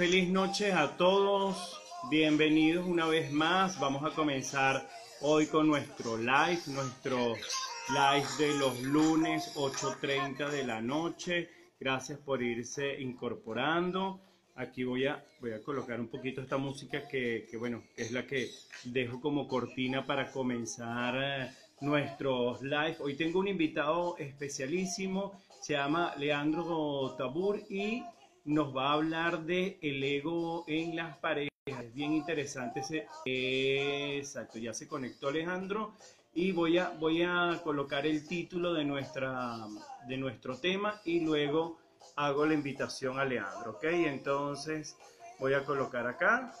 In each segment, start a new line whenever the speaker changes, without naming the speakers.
Feliz noche a todos. Bienvenidos una vez más. Vamos a comenzar hoy con nuestro live, nuestro live de los lunes 8.30 de la noche. Gracias por irse incorporando. Aquí voy a, voy a colocar un poquito esta música que, que bueno, es la que dejo como cortina para comenzar eh, nuestros live. Hoy tengo un invitado especialísimo, se llama Leandro Tabur y nos va a hablar de el ego en las parejas. Es bien interesante ese. Exacto, ya se conectó Alejandro y voy a, voy a colocar el título de, nuestra, de nuestro tema y luego hago la invitación a Leandro, ¿ok? Entonces voy a colocar acá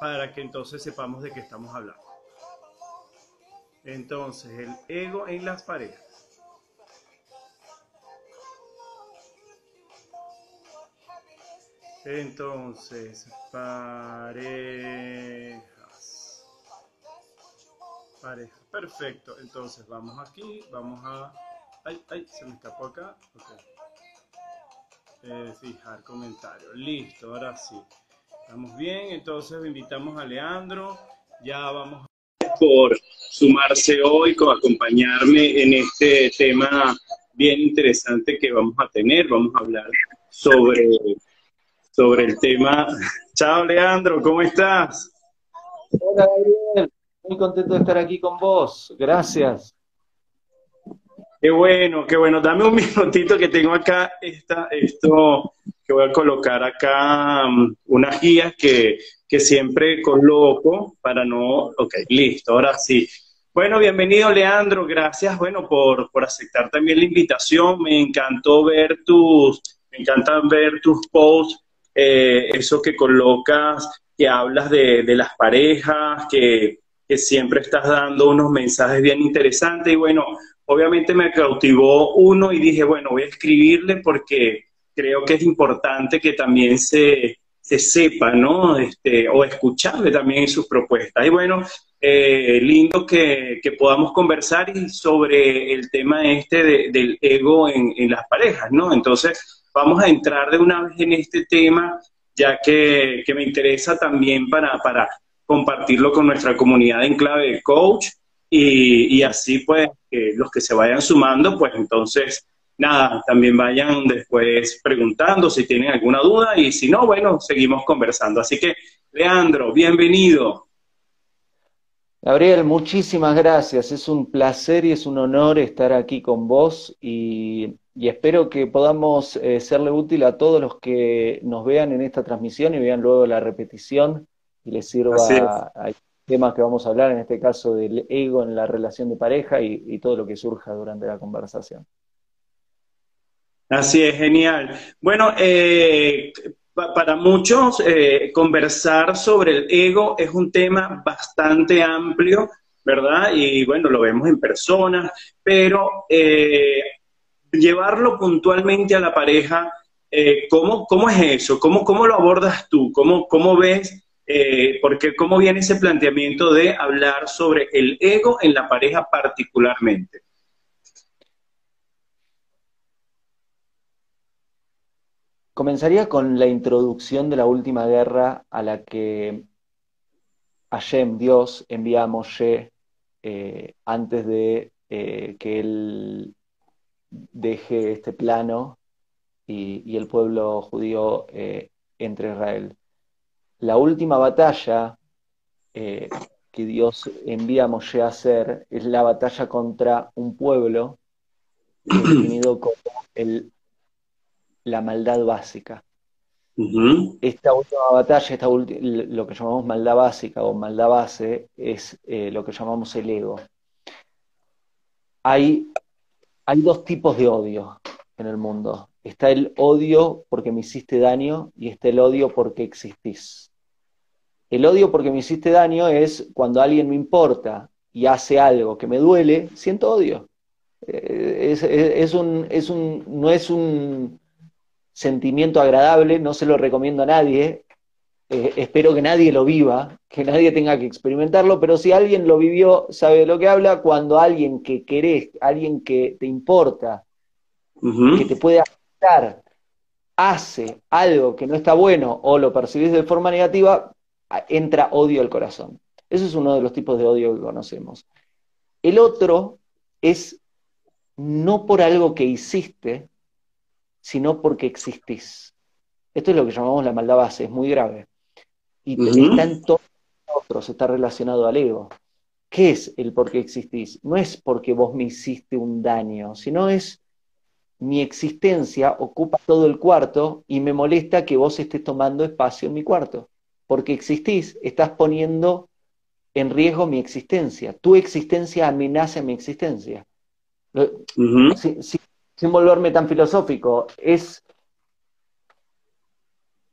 para que entonces sepamos de qué estamos hablando. Entonces, el ego en las parejas. Entonces, parejas. Parejas. Perfecto. Entonces, vamos aquí. Vamos a... Ay, ay, se me escapó acá. Eh, fijar comentario. Listo, ahora sí. Estamos bien. Entonces, invitamos a Leandro. Ya vamos por sumarse hoy, con acompañarme en este tema bien interesante que vamos a tener. Vamos a hablar sobre sobre el tema. Chao, Leandro, ¿cómo estás?
Hola, Gabriel. Muy contento de estar aquí con vos. Gracias.
Qué bueno, qué bueno. Dame un minutito que tengo acá esta, esto que voy a colocar acá, um, unas guías que, que siempre coloco para no... Ok, listo, ahora sí. Bueno, bienvenido Leandro, gracias, bueno, por, por aceptar también la invitación. Me encantó ver tus, me encantan ver tus posts eh, eso que colocas, que hablas de, las parejas, que, siempre estás dando unos mensajes bien interesantes y bueno, obviamente me cautivó uno y dije, bueno, voy a escribirle porque creo que es importante que también se, sepa, ¿no? Este, o escucharle también sus propuestas. Y bueno, eh, lindo que, podamos conversar sobre el tema este del ego en, las parejas, ¿no? Entonces, vamos a entrar de una vez en este tema, ya que, me interesa también para, para compartirlo con nuestra comunidad en clave de coach y, así pues los que se vayan sumando, pues entonces nada, también vayan después preguntando si tienen alguna duda y si no, bueno, seguimos conversando. Así que, Leandro, bienvenido.
Gabriel, muchísimas gracias. Es un placer y es un honor estar aquí con vos y y espero que podamos eh, serle útil a todos los que nos vean en esta transmisión y vean luego la repetición y les sirva a, temas que vamos a hablar, en este caso del ego en la relación de pareja y, todo lo que surja durante la conversación.
Así es, genial. Bueno, eh, para muchos eh, conversar sobre el ego es un tema bastante amplio, ¿verdad? Y bueno, lo vemos en personas, pero llevarlo puntualmente a la pareja, eh, ¿cómo, ¿cómo, es eso? ¿Cómo, ¿Cómo lo abordas tú? ¿Cómo, cómo ves? Eh, porque ¿cómo viene ese planteamiento de hablar sobre el ego en la pareja particularmente?
Comenzaría con la introducción de la última guerra a la que Hashem, Dios, envía a Moshe eh, antes de que él deje este plano y, el pueblo judío eh, entre Israel. La última batalla eh, que Dios envía a Moshe a hacer es la batalla contra un pueblo definido como la maldad básica. Esta última batalla, esta lo que llamamos maldad básica o maldad base, es eh, lo que llamamos el ego. Hay hay dos tipos de odio en el mundo. Está el odio porque me hiciste daño y está el odio porque existís. El odio porque me hiciste daño es cuando alguien me importa y hace algo que me duele, siento odio. Eh, es, un, es un, no es un sentimiento agradable, no se lo recomiendo a nadie, eh, espero que nadie lo viva, que nadie tenga que experimentarlo, pero si alguien lo vivió, sabe de lo que habla, cuando alguien que querés, alguien que te importa, que te puede afectar, hace algo que no está bueno o lo percibís de forma negativa, entra odio al corazón. Eso es uno de los tipos de odio que conocemos. El otro es no por algo que hiciste, sino porque existís. Esto es lo que llamamos la maldad base, es muy grave. Y está en todos nosotros, está relacionado al ego. ¿Qué es el por qué existís? No es porque vos me hiciste un daño, sino es mi existencia ocupa todo el cuarto y me molesta que vos estés tomando espacio en mi cuarto. Porque existís, estás poniendo en riesgo mi existencia. Tu existencia amenaza mi existencia. sin, volverme tan filosófico, es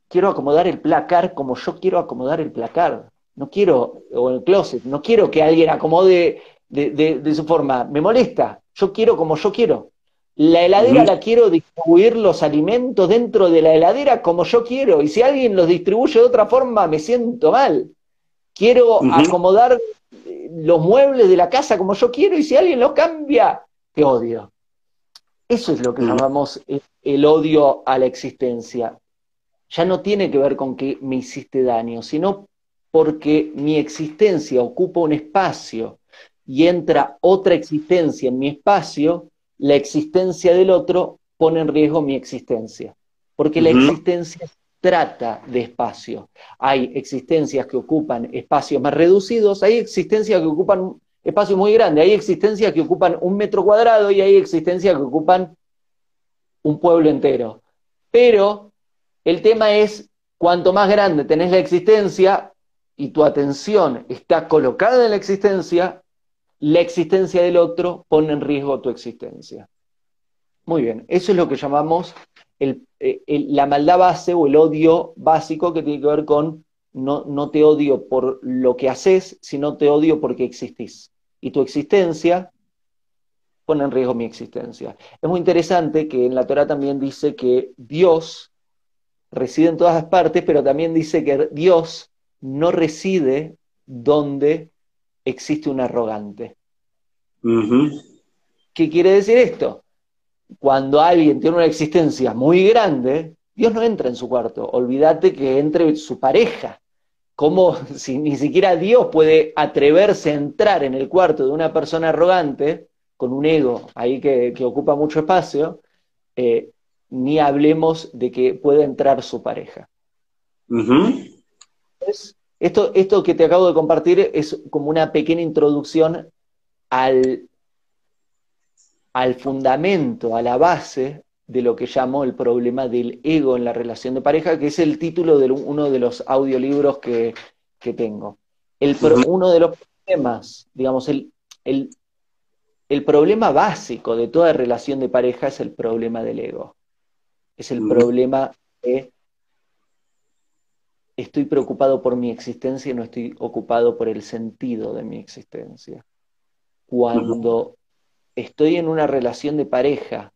quiero acomodar el placar como yo quiero acomodar el placar. No quiero, o el closet, no quiero que alguien acomode de su forma. Me molesta. Yo quiero como yo quiero. La heladera la quiero distribuir los alimentos dentro de la heladera como yo quiero. Y si alguien los distribuye de otra forma, me siento mal. Quiero acomodar eh, los muebles de la casa como yo quiero. Y si alguien los cambia, te odio. Eso es lo que llamamos el odio a la existencia. Ya no tiene que ver con que me hiciste daño, sino porque mi existencia ocupa un espacio y entra otra existencia en mi espacio la existencia del otro pone en riesgo mi existencia, porque la existencia trata de espacio. Hay existencias que ocupan espacios más reducidos, hay existencias que ocupan espacios muy grandes, hay existencias que ocupan un metro cuadrado y hay existencias que ocupan un pueblo entero. Pero el tema es, cuanto más grande tenés la existencia y tu atención está colocada en la existencia, la existencia del otro pone en riesgo tu existencia. Muy bien, eso es lo que llamamos eh, la maldad base o el odio básico que tiene que ver con no, no te odio por lo que haces, sino te odio porque existís. Y tu existencia pone en riesgo mi existencia. Es muy interesante que en la Torah también dice que Dios reside en todas partes, pero también dice que Dios no reside donde existe un arrogante. ¿Qué quiere decir esto? Cuando alguien tiene una existencia muy grande, Dios no entra en su cuarto. Olvídate que entre su pareja. ¿Cómo si ni siquiera Dios puede atreverse a entrar en el cuarto de una persona arrogante, con un ego ahí que, ocupa mucho espacio, eh, ni hablemos de que pueda entrar su pareja. Esto, esto que te acabo de compartir es como una pequeña introducción al, al fundamento, a la base de lo que llamo el problema del ego en la relación de pareja, que es el título de uno de los audiolibros que, tengo. El, uno de los problemas, digamos, el, el, el, problema básico de toda relación de pareja es el problema del ego. Es el problema de estoy preocupado por mi existencia y no estoy ocupado por el sentido de mi existencia. Cuando estoy en una relación de pareja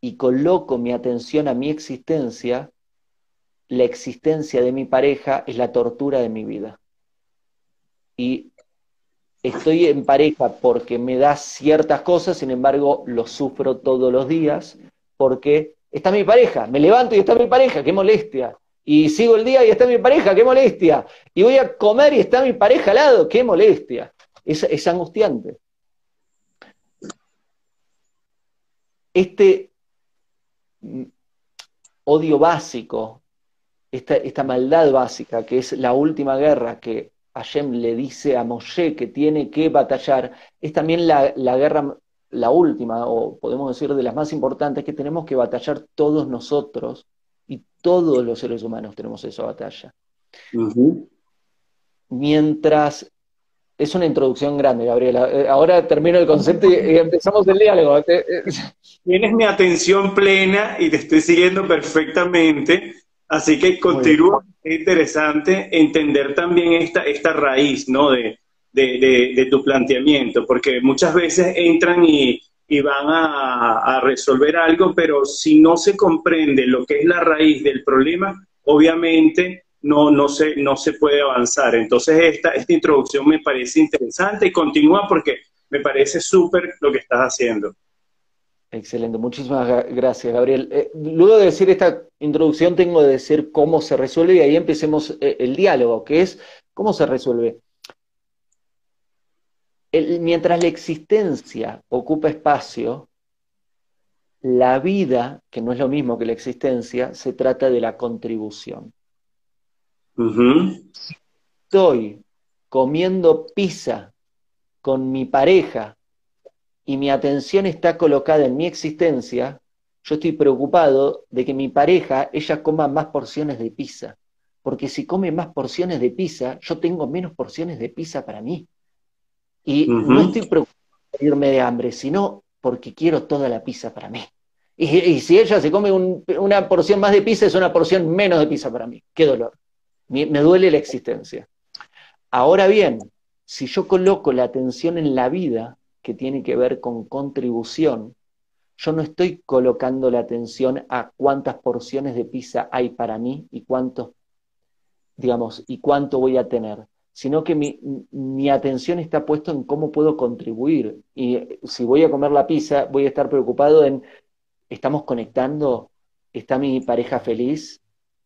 y coloco mi atención a mi existencia, la existencia de mi pareja es la tortura de mi vida. Y estoy en pareja porque me da ciertas cosas, sin embargo, lo sufro todos los días porque está mi pareja, me levanto y está mi pareja, qué molestia y sigo el día y está mi pareja, qué molestia. Y voy a comer y está mi pareja al lado, qué molestia. Es, angustiante. Este mm, odio básico, esta, maldad básica, que es la última guerra que Hashem le dice a Moshe que tiene que batallar, es también la, la guerra, la última, o podemos decir de las más importantes, que tenemos que batallar todos nosotros y todos los seres humanos tenemos esa batalla. Mientras es una introducción grande, Gabriela. Eh, ahora termino el concepto y, empezamos el diálogo. Eh,
Tienes mi atención plena y te estoy siguiendo perfectamente, así que continúa. Es interesante entender también esta, esta raíz ¿no? de, de, tu planteamiento, porque muchas veces entran y, y van a, resolver algo, pero si no se comprende lo que es la raíz del problema, obviamente no, no, se, no se puede avanzar. Entonces esta, esta introducción me parece interesante y continúa porque me parece súper lo que estás haciendo.
Excelente, muchísimas gracias, Gabriel. Eh, luego de decir esta introducción, tengo que decir cómo se resuelve y ahí empecemos eh, el diálogo, que es cómo se resuelve. Mientras la existencia ocupa espacio, la vida, que no es lo mismo que la existencia, se trata de la contribución. Estoy comiendo pizza con mi pareja y mi atención está colocada en mi existencia, yo estoy preocupado de que mi pareja, ella coma más porciones de pizza. Porque si come más porciones de pizza, yo tengo menos porciones de pizza para mí. Y no estoy preocupado por irme de hambre, sino porque quiero toda la pizza para mí. Y, si ella se come una porción más de pizza, es una porción menos de pizza para mí. Qué dolor. me duele la existencia. Ahora bien, si yo coloco la atención en la vida, que tiene que ver con contribución, yo no estoy colocando la atención a cuántas porciones de pizza hay para mí y cuántos, digamos, y cuánto voy a tener, sino que mi, atención está puesta en cómo puedo contribuir. Y si voy a comer la pizza, voy a estar preocupado en, ¿estamos conectando? ¿Está mi pareja feliz?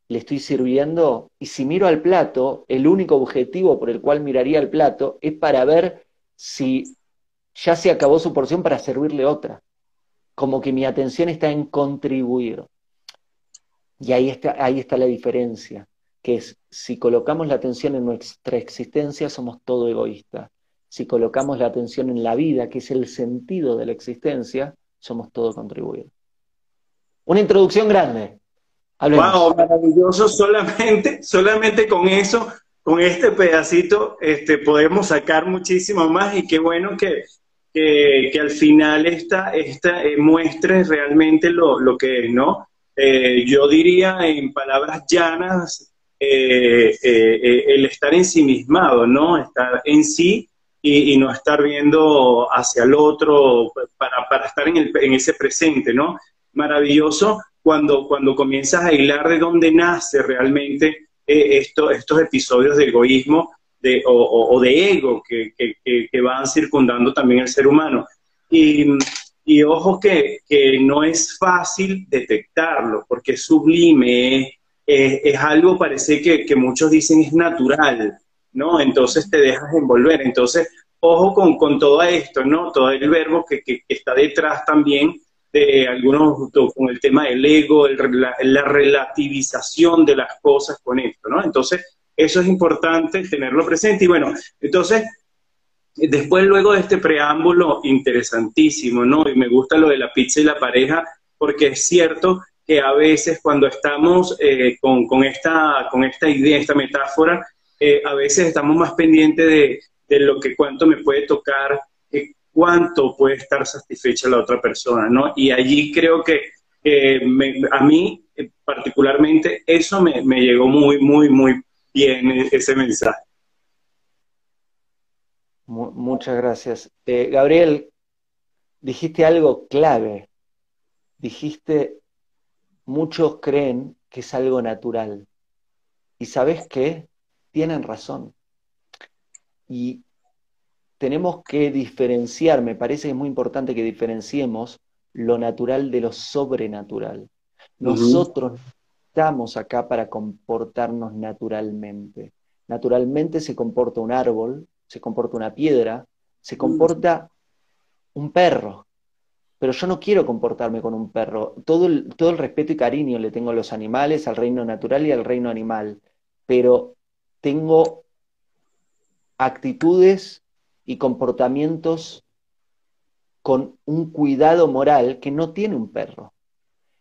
¿Le estoy sirviendo? Y si miro al plato, el único objetivo por el cual miraría al plato es para ver si ya se acabó su porción para servirle otra. Como que mi atención está en contribuir. Y ahí está, ahí está la diferencia, que es, si colocamos la atención en nuestra existencia, somos todo egoístas. Si colocamos la atención en la vida, que es el sentido de la existencia, somos todo contribuir. Una introducción grande.
Wow, maravilloso. Solamente, solamente con eso, con este pedacito, este, podemos sacar muchísimo más y qué bueno que, que, al final esta, esta eh, muestre realmente lo, lo, que es, ¿no? Eh, yo diría en palabras llanas, eh, el estar ensimismado, ¿no? Estar en sí y, no estar viendo hacia el otro para, para estar en, el, en, ese presente, ¿no? Maravilloso cuando, cuando comienzas a hilar de dónde nace realmente esto, estos episodios de egoísmo o, de ego que, van circundando también el ser humano. Y, y ojo que, no es fácil detectarlo, porque es sublime, algo, parece que, muchos dicen es natural, ¿no? Entonces te dejas envolver. Entonces, ojo con, con todo esto, ¿no? Todo el verbo que, está detrás también de algunos, con el tema del ego, la, relativización de las cosas con esto, ¿no? Entonces, eso es importante tenerlo presente. Y bueno, entonces, después luego de este preámbulo interesantísimo, ¿no? Y me gusta lo de la pizza y la pareja, porque es cierto que a veces cuando estamos eh, con, esta, con esta idea, esta metáfora, eh, a veces estamos más pendientes de, de, lo que cuánto me puede tocar, cuánto puede estar satisfecha la otra persona, ¿no? Y allí creo que a mí eh, particularmente eso me, me, llegó muy, muy, muy tiene ese mensaje.
Muchas gracias. Eh, Gabriel, dijiste algo clave. Dijiste, muchos creen que es algo natural. Y sabes qué? Tienen razón. Y tenemos que diferenciar, me parece que es muy importante que diferenciemos lo natural de lo sobrenatural. Nosotros estamos acá para comportarnos naturalmente. Naturalmente se comporta un árbol, se comporta una piedra, se mm. comporta un perro. Pero yo no quiero comportarme con un perro. Todo el, todo el respeto y cariño le tengo a los animales, al reino natural y al reino animal. Pero tengo actitudes y comportamientos con un cuidado moral que no tiene un perro.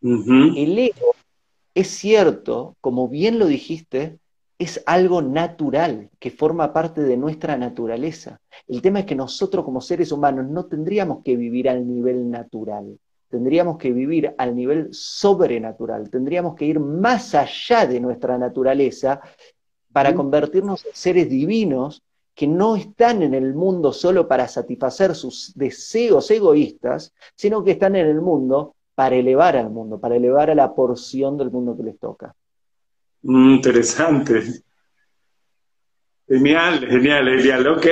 El ego es cierto, como bien lo dijiste, es algo natural, que forma parte de nuestra naturaleza. El tema es que nosotros como seres humanos no tendríamos que vivir al nivel natural, tendríamos que vivir al nivel sobrenatural, tendríamos que ir más allá de nuestra naturaleza para convertirnos en seres divinos que no están en el mundo solo para satisfacer sus deseos egoístas, sino que están en el mundo para elevar al mundo, para elevar a la porción del mundo que les toca.
Mm, interesante. Genial, genial, genial, ok.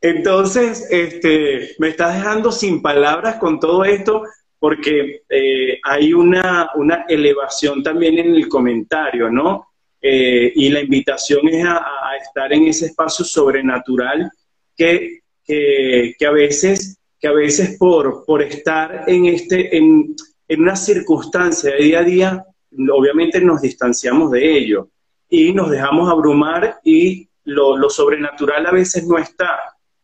Entonces, este, me estás dejando sin palabras con todo esto porque eh, hay una, una, elevación también en el comentario, ¿no? Eh, y la invitación es a, estar en ese espacio sobrenatural que, que, a veces, que a veces por, por estar en, este, en, en una circunstancia de día a día, obviamente nos distanciamos de ello y nos dejamos abrumar y lo, lo sobrenatural a veces no está.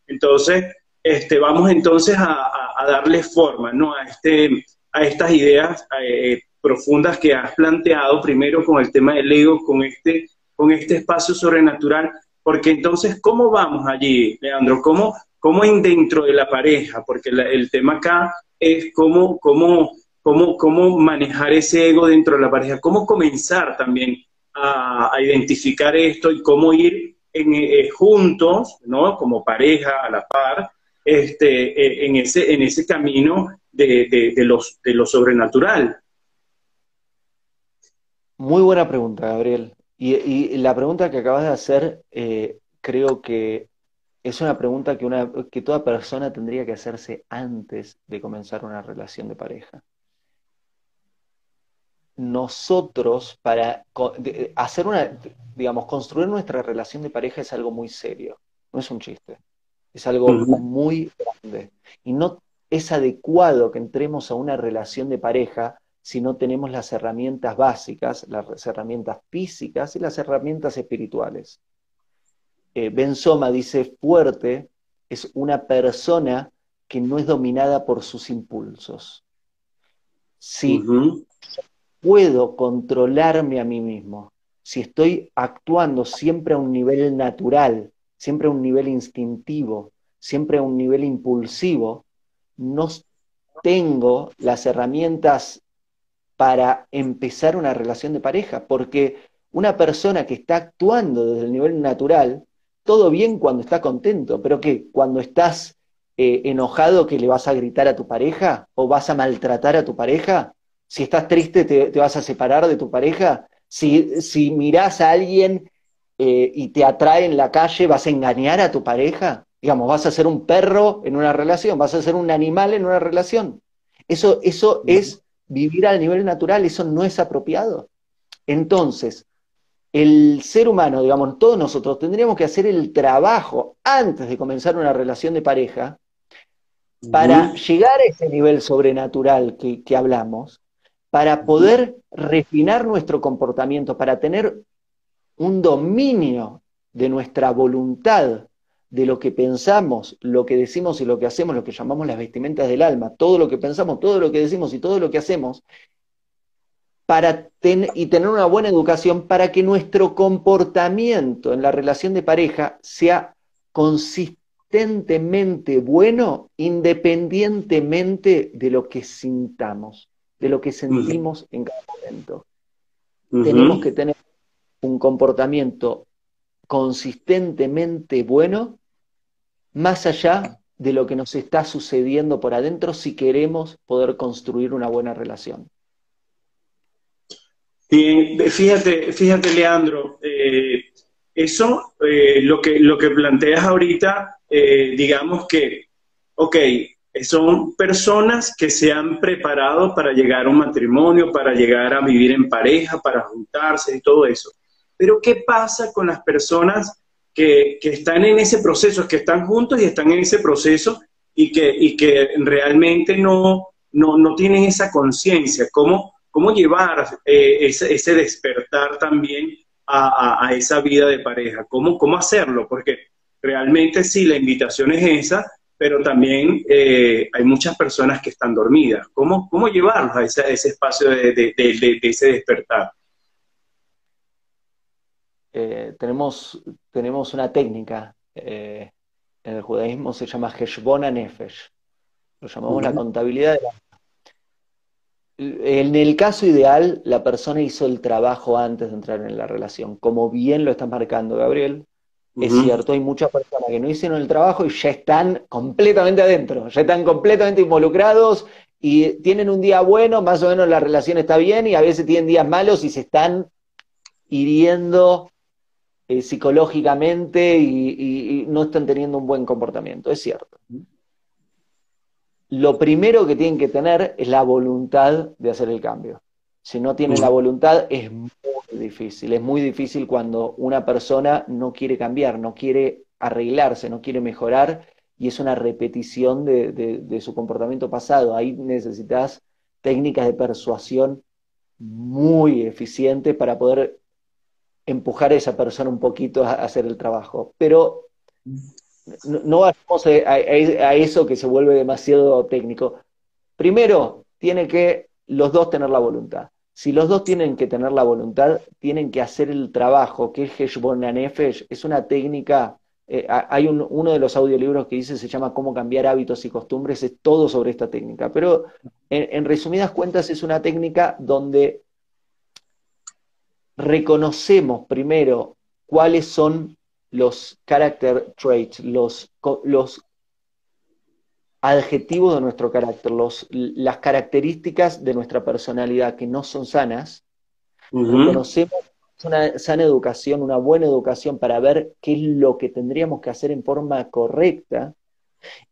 Entonces, este, vamos entonces a, darle forma ¿no? a, este, a estas ideas eh, profundas que has planteado, primero con el tema del ego, con este, con este espacio sobrenatural, porque entonces, ¿cómo vamos allí, Leandro? ¿Cómo, cómo en dentro de la pareja? Porque el tema acá es cómo, cómo, cómo, cómo manejar ese ego dentro de la pareja, cómo comenzar también a, identificar esto y cómo ir en, eh, juntos, ¿no? Como pareja, a la par, este, eh, en, ese, en ese camino de, de, los, de lo sobrenatural.
Muy buena pregunta, Gabriel. Y, la pregunta que acabas de hacer, eh, creo que es una pregunta que, una, que toda persona tendría que hacerse antes de comenzar una relación de pareja. Nosotros, para hacer una, digamos, construir nuestra relación de pareja es algo muy serio, no es un chiste. Es algo muy grande. Y no es adecuado que entremos a una relación de pareja si no tenemos las herramientas básicas, las herramientas físicas y las herramientas espirituales. Eh, ben Soma dice, fuerte es una persona que no es dominada por sus impulsos. Si puedo controlarme a mí mismo, si estoy actuando siempre a un nivel natural, siempre a un nivel instintivo, siempre a un nivel impulsivo, no tengo las herramientas para empezar una relación de pareja, porque una persona que está actuando desde el nivel natural, todo bien cuando está contento, pero que cuando estás eh, enojado que le vas a gritar a tu pareja o vas a maltratar a tu pareja, si estás triste te, vas a separar de tu pareja, si, si mirás a alguien eh, y te atrae en la calle, ¿vas a engañar a tu pareja? Digamos, vas a ser un perro en una relación, vas a ser un animal en una relación. Eso, eso es vivir al nivel natural, eso no es apropiado. Entonces, el ser humano, digamos, todos nosotros tendríamos que hacer el trabajo antes de comenzar una relación de pareja para llegar a ese nivel sobrenatural que, que hablamos, para poder refinar nuestro comportamiento, para tener un dominio de nuestra voluntad, de lo que pensamos, lo que decimos y lo que hacemos, lo que llamamos las vestimentas del alma, todo lo que pensamos, todo lo que decimos y todo lo que hacemos, para y tener una buena educación para que nuestro comportamiento en la relación de pareja sea consistentemente bueno independientemente de lo que sintamos, de lo que sentimos en cada momento. Tenemos que tener un comportamiento consistentemente bueno, más allá de lo que nos está sucediendo por adentro si queremos poder construir una buena relación.
fíjate, fíjate Leandro, eh, eso, eh, lo, que, lo que planteas ahorita, eh, digamos que, ok, son personas que se han preparado para llegar a un matrimonio, para llegar a vivir en pareja, para juntarse y todo eso. Pero ¿qué pasa con las personas que, están en ese proceso, que están juntos y están en ese proceso y que, que realmente no, no, tienen esa conciencia? ¿Cómo, ¿Cómo llevar eh, ese, despertar también a, esa vida de pareja? ¿Cómo, ¿Cómo hacerlo? Porque realmente sí, la invitación es esa, pero también eh, hay muchas personas que están dormidas. ¿Cómo, cómo llevarlos a ese, ese espacio de, ese despertar?
Eh, tenemos, tenemos una técnica, eh, en el judaísmo se llama Heshbona Nefesh, lo llamamos la contabilidad de la... En el caso ideal, la persona hizo el trabajo antes de entrar en la relación, como bien lo está marcando Gabriel. Es cierto, hay muchas personas que no hicieron el trabajo y ya están completamente adentro, ya están completamente involucrados y tienen un día bueno, más o menos la relación está bien y a veces tienen días malos y se están hiriendo eh, psicológicamente y, no están teniendo un buen comportamiento, es cierto. Lo primero que tienen que tener es la voluntad de hacer el cambio. Si no tienen la voluntad es muy difícil, es muy difícil cuando una persona no quiere cambiar, no quiere arreglarse, no quiere mejorar y es una repetición de, de su comportamiento pasado. Ahí necesitas técnicas de persuasión muy eficientes para poder empujar a esa persona un poquito a hacer el trabajo. Pero no, vamos a, eso que se vuelve demasiado técnico. Primero, tiene que los dos tener la voluntad. Si los dos tienen que tener la voluntad, tienen que hacer el trabajo, que es Heshbon es una técnica, eh, hay uno de los audiolibros que dice, se llama Cómo cambiar hábitos y costumbres, es todo sobre esta técnica. Pero en resumidas cuentas es una técnica donde reconocemos primero cuáles son los character traits, los, los adjetivos de nuestro carácter, los, las características de nuestra personalidad que no son sanas, reconocemos una sana educación, una buena educación para ver qué es lo que tendríamos que hacer en forma correcta,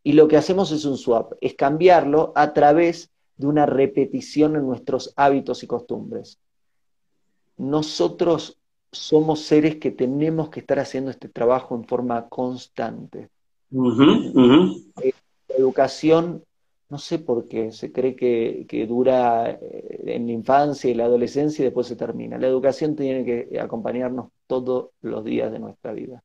y lo que hacemos es un swap, es cambiarlo a través de una repetición en nuestros hábitos y costumbres. Nosotros somos seres que tenemos que estar haciendo este trabajo en forma constante. Eh, la educación, no sé por qué, se cree que, dura eh, en la infancia y la adolescencia y después se termina. La educación tiene que acompañarnos todos los días de nuestra vida.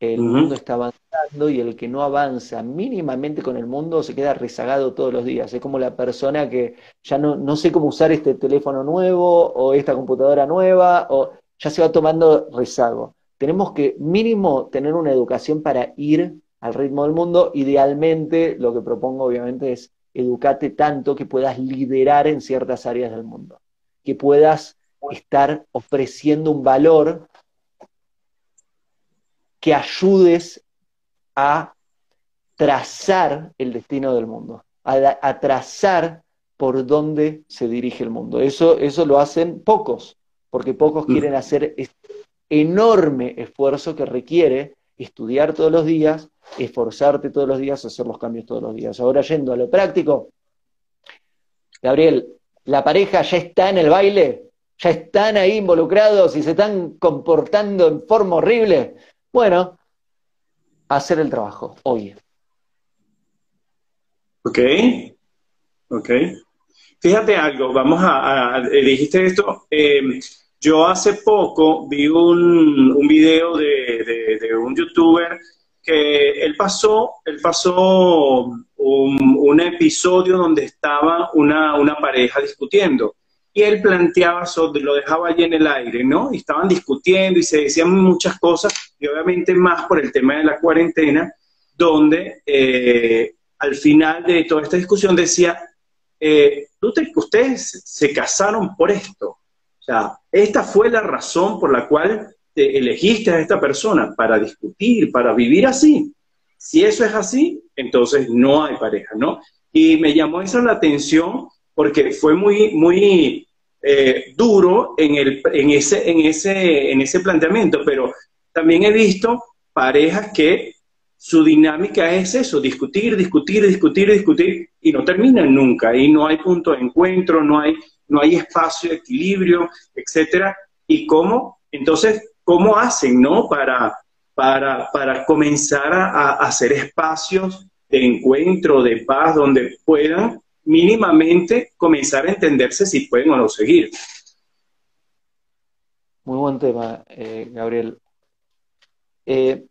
El mundo está avanzando y el que no avanza mínimamente con el mundo se queda rezagado todos los días. Es como la persona que ya no, no sé cómo usar este teléfono nuevo o esta computadora nueva o ya se va tomando rezago. Tenemos que mínimo tener una educación para ir al ritmo del mundo. Idealmente, lo que propongo obviamente es educarte tanto que puedas liderar en ciertas áreas del mundo, que puedas estar ofreciendo un valor que ayudes a trazar el destino del mundo, a, trazar por dónde se dirige el mundo. Eso, eso lo hacen pocos, porque pocos mm. quieren hacer este enorme esfuerzo que requiere estudiar todos los días, esforzarte todos los días, hacer los cambios todos los días. Ahora yendo a lo práctico, Gabriel, ¿la pareja ya está en el baile? ¿Ya están ahí involucrados y se están comportando en forma horrible? Bueno, hacer el trabajo hoy.
Ok, ok. Fíjate algo, vamos a, dijiste esto, em, yo hace poco vi un, un video de, un youtuber que él pasó, él pasó un, episodio donde estaba una, una pareja discutiendo y él planteaba, lo dejaba allí en el aire, ¿no? Y estaban discutiendo y se decían muchas cosas, y obviamente más por el tema de la cuarentena, donde eh, al final de toda esta discusión decía, eh, ustedes se casaron por esto. O sea, esta fue la razón por la cual te elegiste a esta persona, para discutir, para vivir así. Si eso es así, entonces no hay pareja, ¿no? Y me llamó eso la atención porque fue muy, muy eh, duro en, el, en, ese, en, ese, en ese planteamiento, pero también he visto parejas que su dinámica es eso, discutir, discutir, discutir, discutir, y no terminan nunca, y no hay punto de encuentro, no hay, no hay espacio equilibrio, etcétera. ¿Y cómo? Entonces, ¿cómo hacen, no? Para, para, para comenzar a, a hacer espacios de encuentro, de paz, donde puedan mínimamente comenzar a entenderse si pueden o no seguir.
Muy buen tema, eh, Gabriel. Eh,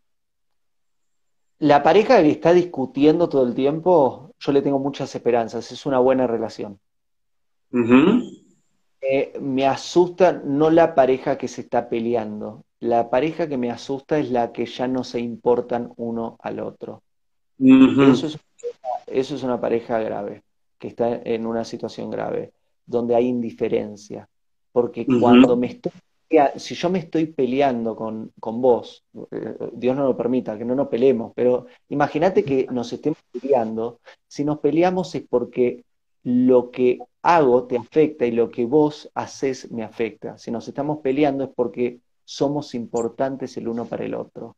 la pareja que está discutiendo todo el tiempo, yo le tengo muchas esperanzas, es una buena relación. Eh, me asusta no la pareja que se está peleando, la pareja que me asusta es la que ya no se importan uno al otro. eso, es, una pareja grave que está en una situación grave, donde hay indiferencia. Porque cuando me estoy, si yo me estoy peleando con, con vos, eh, Dios no lo permita, que no nos peleemos, pero imagínate que nos estemos peleando, si nos peleamos es porque lo que hago te afecta y lo que vos haces me afecta. Si nos estamos peleando es porque somos importantes el uno para el otro.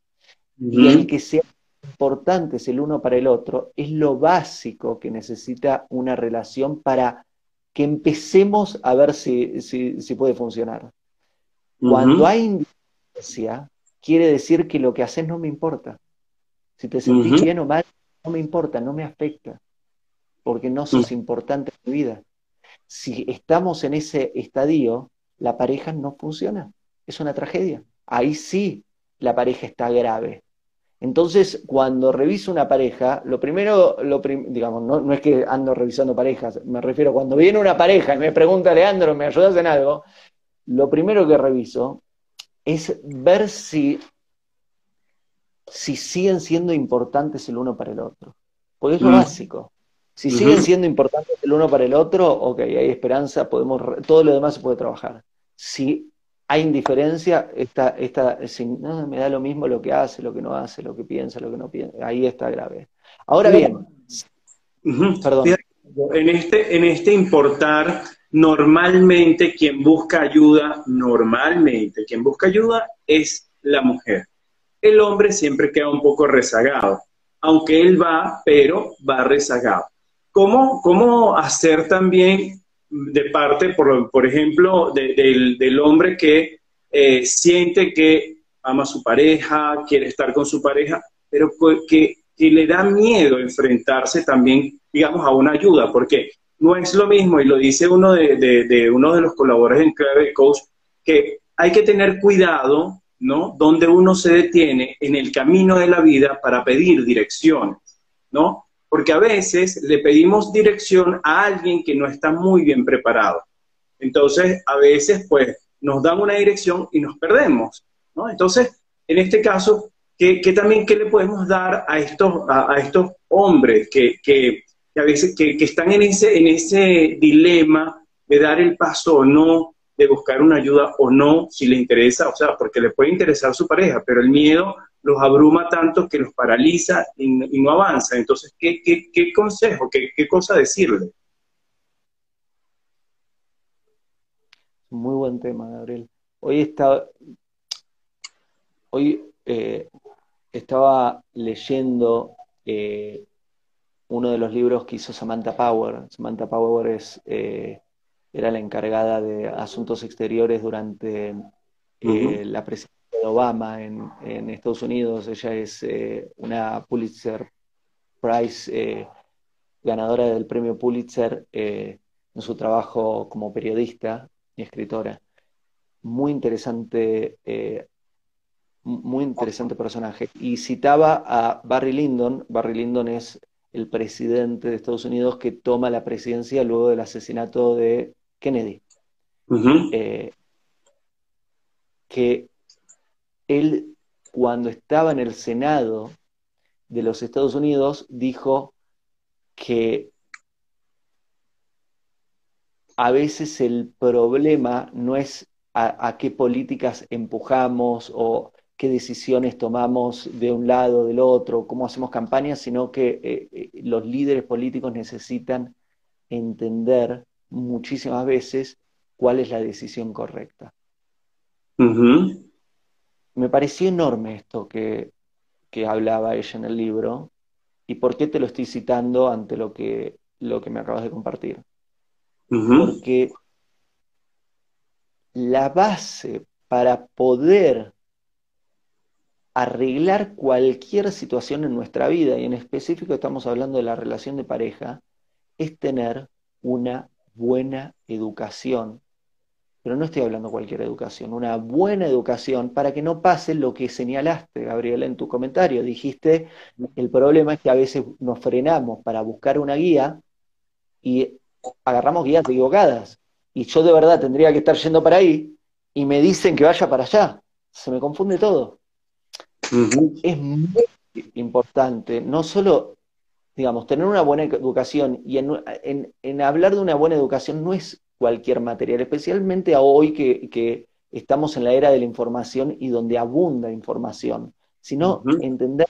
Y el que sea importantes el uno para el otro es lo básico que necesita una relación para que empecemos a ver si, si, puede funcionar. Cuando hay indiferencia, quiere decir que lo que haces no me importa. Si te sentís bien o mal, no me importa, no me afecta, porque no sos importante en mi vida. Si estamos en ese estadio, la pareja no funciona. Es una tragedia. Ahí sí la pareja está grave. Entonces, cuando reviso una pareja, lo primero, lo digamos, no, es que ando revisando parejas, me refiero cuando viene una pareja y me pregunta, Leandro, ¿me ayudas en algo? Lo primero que reviso es ver si, si siguen siendo importantes el uno para el otro. Porque es lo mm. básico. Si siguen siendo importantes el uno para el otro, ok, hay esperanza, podemos, todo lo demás se puede trabajar. Si hay indiferencia, esta, esta, me da lo mismo lo que hace, lo que no hace, lo que piensa, lo que no piensa. Ahí está grave. Ahora bien,
perdón. En este, en este importar, normalmente quien busca ayuda, normalmente quien busca ayuda es la mujer. El hombre siempre queda un poco rezagado, aunque él va, pero va rezagado. ¿Cómo, cómo hacer también de parte, por, por ejemplo, del, hombre que eh, siente que ama a su pareja, quiere estar con su pareja, pero que, le da miedo enfrentarse también, digamos, a una ayuda, porque no es lo mismo, y lo dice uno de, uno de los colaboradores en Clave Coach, que hay que tener cuidado, ¿no? Donde uno se detiene en el camino de la vida para pedir direcciones, ¿no? Porque a veces le pedimos dirección a alguien que no está muy bien preparado. Entonces, a veces, pues, nos dan una dirección y nos perdemos. Entonces, en este caso, ¿qué, también qué le podemos dar a estos, a, estos hombres que, que, que, están en ese, en ese dilema de dar el paso o no, de buscar una ayuda o no, si le interesa, o sea, porque le puede interesar su pareja, pero el miedo los abruma tanto que los paraliza y, no avanza. Entonces, ¿qué, consejo, qué, cosa decirle?
Muy buen tema, Gabriel. Hoy está, hoy eh, estaba leyendo eh, uno de los libros que hizo Samantha Power. Samantha Power es, eh, era la encargada de asuntos exteriores durante la presidencia Obama en, Estados Unidos. Ella es eh, una Pulitzer Prize eh, ganadora del premio Pulitzer eh, en su trabajo como periodista y escritora. Muy interesante, muy interesante personaje. Y citaba a Barry Lyndon. Barry Lyndon es el presidente de Estados Unidos que toma la presidencia luego del asesinato de Kennedy. que él cuando estaba en el Senado de los Estados Unidos dijo que a veces el problema no es a, qué políticas empujamos o qué decisiones tomamos de un lado o del otro, cómo hacemos campañas, sino que eh, eh, los líderes políticos necesitan entender muchísimas veces cuál es la decisión correcta me pareció enorme esto que, hablaba ella en el libro. ¿Y por qué te lo estoy citando ante lo que, lo que me acabas de compartir? Porque la base para poder arreglar cualquier situación en nuestra vida, y en específico estamos hablando de la relación de pareja, es tener una buena educación pero no estoy hablando de cualquier educación, una buena educación para que no pase lo que señalaste, Gabriel, en tu comentario. Dijiste, el problema es que a veces nos frenamos para buscar una guía y agarramos guías equivocadas. Y yo de verdad tendría que estar yendo para ahí y me dicen que vaya para allá. Se me confunde todo. Es muy importante, no solo, digamos, tener una buena educación y en hablar de una buena educación no es cualquier material, especialmente a hoy que, estamos en la era de la información y donde abunda información, sino entender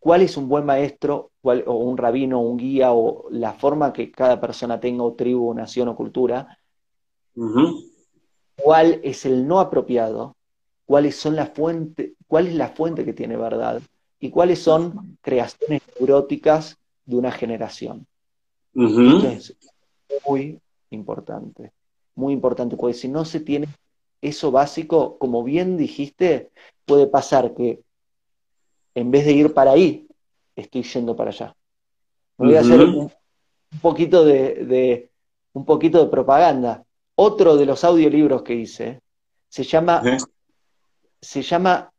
cuál es un buen maestro, cuál, o un rabino, un guía, o la forma que cada persona tenga, o tribu, nación o cultura, cuál es el no apropiado, cuáles son las fuentes, cuál es la fuente que tiene verdad y cuáles son creaciones neuróticas de una generación. es muy importante, muy importante, porque si no se tiene eso básico, como bien dijiste, puede pasar que en vez de ir para ahí, estoy yendo para allá. Voy a hacer un, poquito de, un poquito de propaganda. Otro de los audiolibros que hice se llama, se llama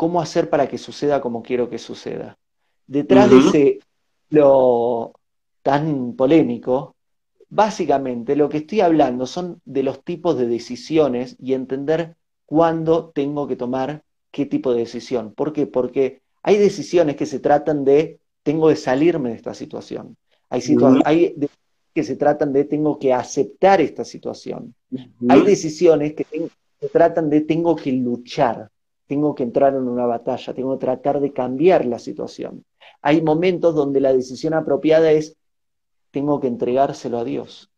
¿Cómo hacer para que suceda como quiero que suceda? Detrás de ese lo tan polémico, básicamente lo que estoy hablando son de los tipos de decisiones y entender cuándo tengo que tomar qué tipo de decisión. ¿Por qué? Porque hay decisiones que se tratan de tengo que salirme de esta situación. Hay, hay que se tratan de tengo que aceptar esta situación. Hay decisiones que se tratan de tengo que luchar, tengo que entrar en una batalla, tengo que tratar de cambiar la situación. Hay momentos donde la decisión apropiada es tengo que entregárselo a Dios.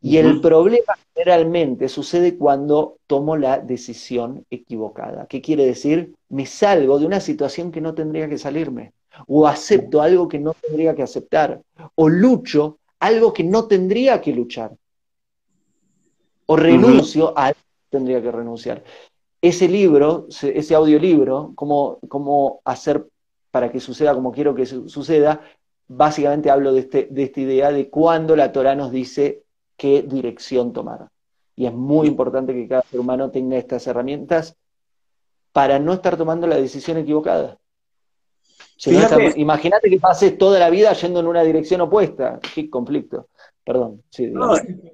Y el problema generalmente sucede cuando tomo la decisión equivocada. ¿Qué quiere decir? Me salgo de una situación que no tendría que salirme, o acepto algo que no tendría que aceptar, o lucho algo que no tendría que luchar, o renuncio a algo que tendría que renunciar. Ese libro, ese audiolibro, cómo, cómo hacer para que suceda como quiero que suceda, básicamente hablo de, este, de esta idea de cuándo la Torah nos dice qué dirección tomar. Y es muy importante que cada ser humano tenga estas herramientas para no estar tomando la decisión equivocada. Imagínate que pases toda la vida yendo en una dirección opuesta. Qué conflicto. Perdón.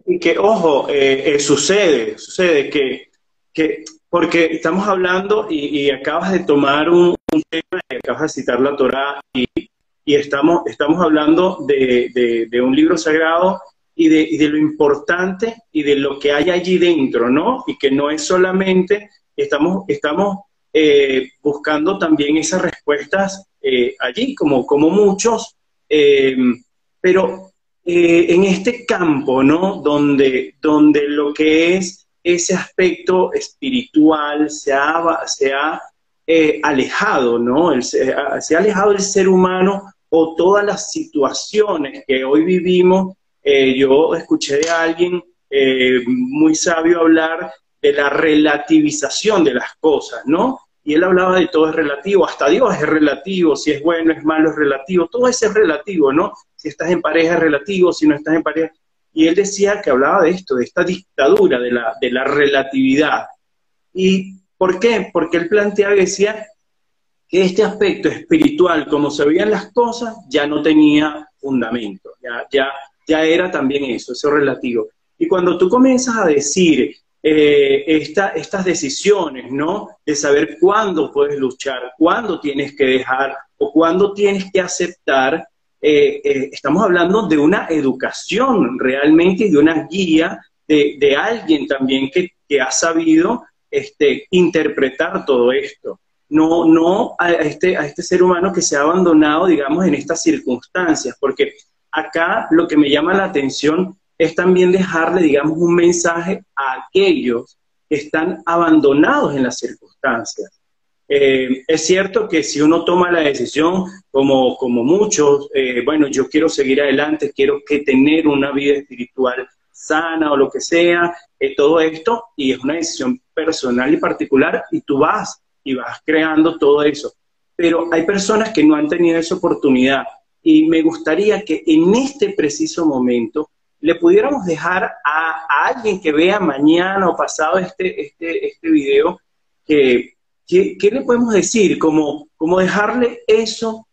y que, ojo, eh, eh, sucede, sucede que, que, porque estamos hablando y, acabas de tomar un, tema, y acabas de citar la Torah y, estamos, estamos hablando de, de un libro sagrado y de, lo importante y de lo que hay allí dentro, ¿no? Y que no es solamente, estamos, estamos eh, buscando también esas respuestas eh, allí, como, como muchos, eh, pero en este campo, ¿no? Donde, donde lo que es ese aspecto espiritual se ha, se ha alejado, ¿no? se ha alejado el ser humano o todas las situaciones que hoy vivimos eh, yo escuché de alguien eh, muy sabio hablar de la relativización de las cosas, ¿no? Y él hablaba de todo es relativo, hasta Dios es relativo, si es bueno, es malo, es relativo, todo eso es relativo, ¿no? Si estás en pareja es relativo, si no estás en pareja. Y él decía que hablaba de esto, de esta dictadura, de la, de la relatividad. ¿Y por qué? Porque él planteaba decía que este aspecto espiritual, como se veían las cosas, ya no tenía fundamento, ya, ya ya era también eso, eso relativo. Y cuando tú comienzas a decir eh, estas decisiones, ¿no? De saber cuándo puedes luchar, cuándo tienes que dejar o cuándo tienes que aceptar, eh, eh, estamos hablando de una educación realmente y de una guía de, alguien también que, ha sabido este, interpretar todo esto. No, no a, este, a este ser humano que se ha abandonado, digamos, en estas circunstancias, porque acá lo que me llama la atención es también dejarle, digamos, un mensaje a aquellos que están abandonados en las circunstancias. Eh, es cierto que si uno toma la decisión, como, como muchos, eh, bueno, yo quiero seguir adelante, quiero que tener una vida espiritual sana o lo que sea, eh, todo esto, y es una decisión personal y particular, y tú vas y vas creando todo eso. Pero hay personas que no han tenido esa oportunidad y me gustaría que en este preciso momento le pudiéramos dejar a, alguien que vea mañana o pasado este, este, este video, que, ¿qué le podemos decir? Como, como dejarle eso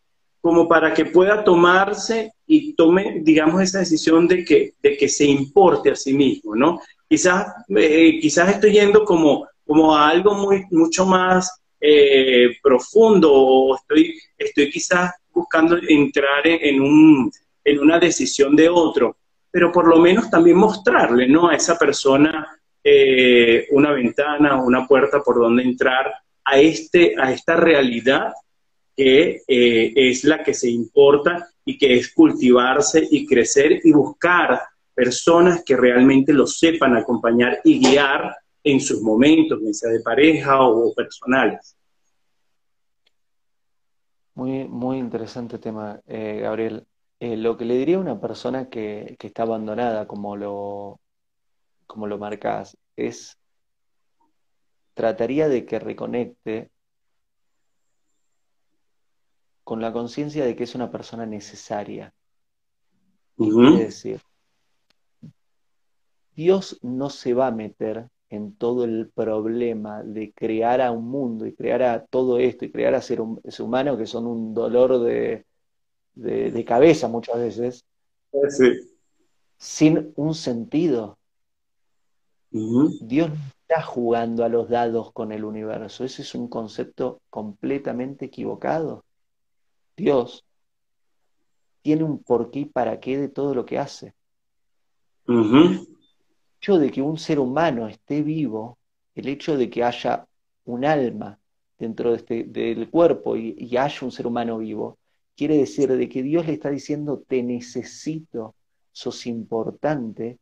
como para que pueda tomarse y tome, digamos, esa decisión de que, de que se importe a sí mismo, ¿no? Quizás, eh, quizás estoy yendo como, como a algo muy, mucho más eh, profundo o estoy, estoy quizás buscando entrar en, un, en una decisión de otro, pero por lo menos también mostrarle ¿no? a esa persona eh, una ventana, una puerta por donde entrar a, este, a esta realidad que eh, es la que se importa y que es cultivarse y crecer y buscar personas que realmente lo sepan acompañar y guiar en sus momentos, sea de pareja o, personales.
Muy, muy interesante tema, eh, Gabriel. Eh, lo que le diría a una persona que, que, está abandonada, como lo, como lo marcás, es trataría de que reconecte con la conciencia de que es una persona necesaria. Es decir, Dios no se va a meter en todo el problema de crear a un mundo y crear a todo esto y crear a seres humanos que son un dolor de, de, cabeza muchas veces, sin un sentido. Dios jugando a los dados con el universo. Ese es un concepto completamente equivocado. Dios tiene un porqué y para qué de todo lo que hace. El hecho de que un ser humano esté vivo, el hecho de que haya un alma dentro de este, del cuerpo y, y haya un ser humano vivo, quiere decir de que Dios le está diciendo, te necesito, sos importante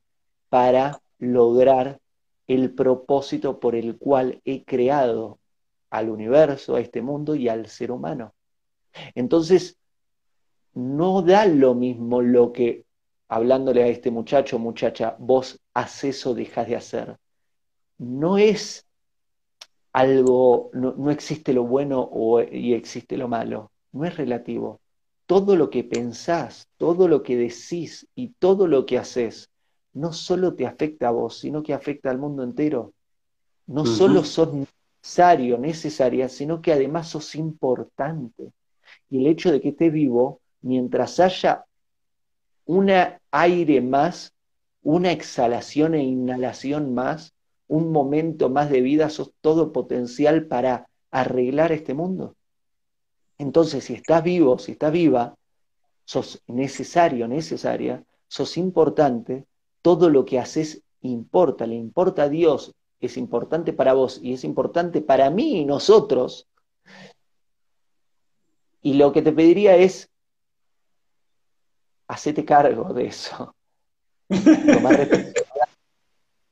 para lograr el propósito por el cual he creado al universo, a este mundo y al ser humano. Entonces, no da lo mismo lo que, hablándole a este muchacho, muchacha, vos haces o dejas de hacer. No es algo, no, existe lo bueno o, y existe lo malo, no es relativo. Todo lo que pensás, todo lo que decís y todo lo que haces, no solo te afecta a vos, sino que afecta al mundo entero. No solo sos necesario, necesaria, sino que además sos importante y el hecho de que esté vivo, mientras haya un aire más, una exhalación e inhalación más, un momento más de vida, sos todo potencial para arreglar este mundo. Entonces, si estás vivo, si estás viva, sos necesario, necesaria, sos importante, todo lo que haces importa, le importa a Dios, es importante para vos y es importante para mí y nosotros, y lo que te pediría es, hacete cargo de eso. Tomar responsabilidad.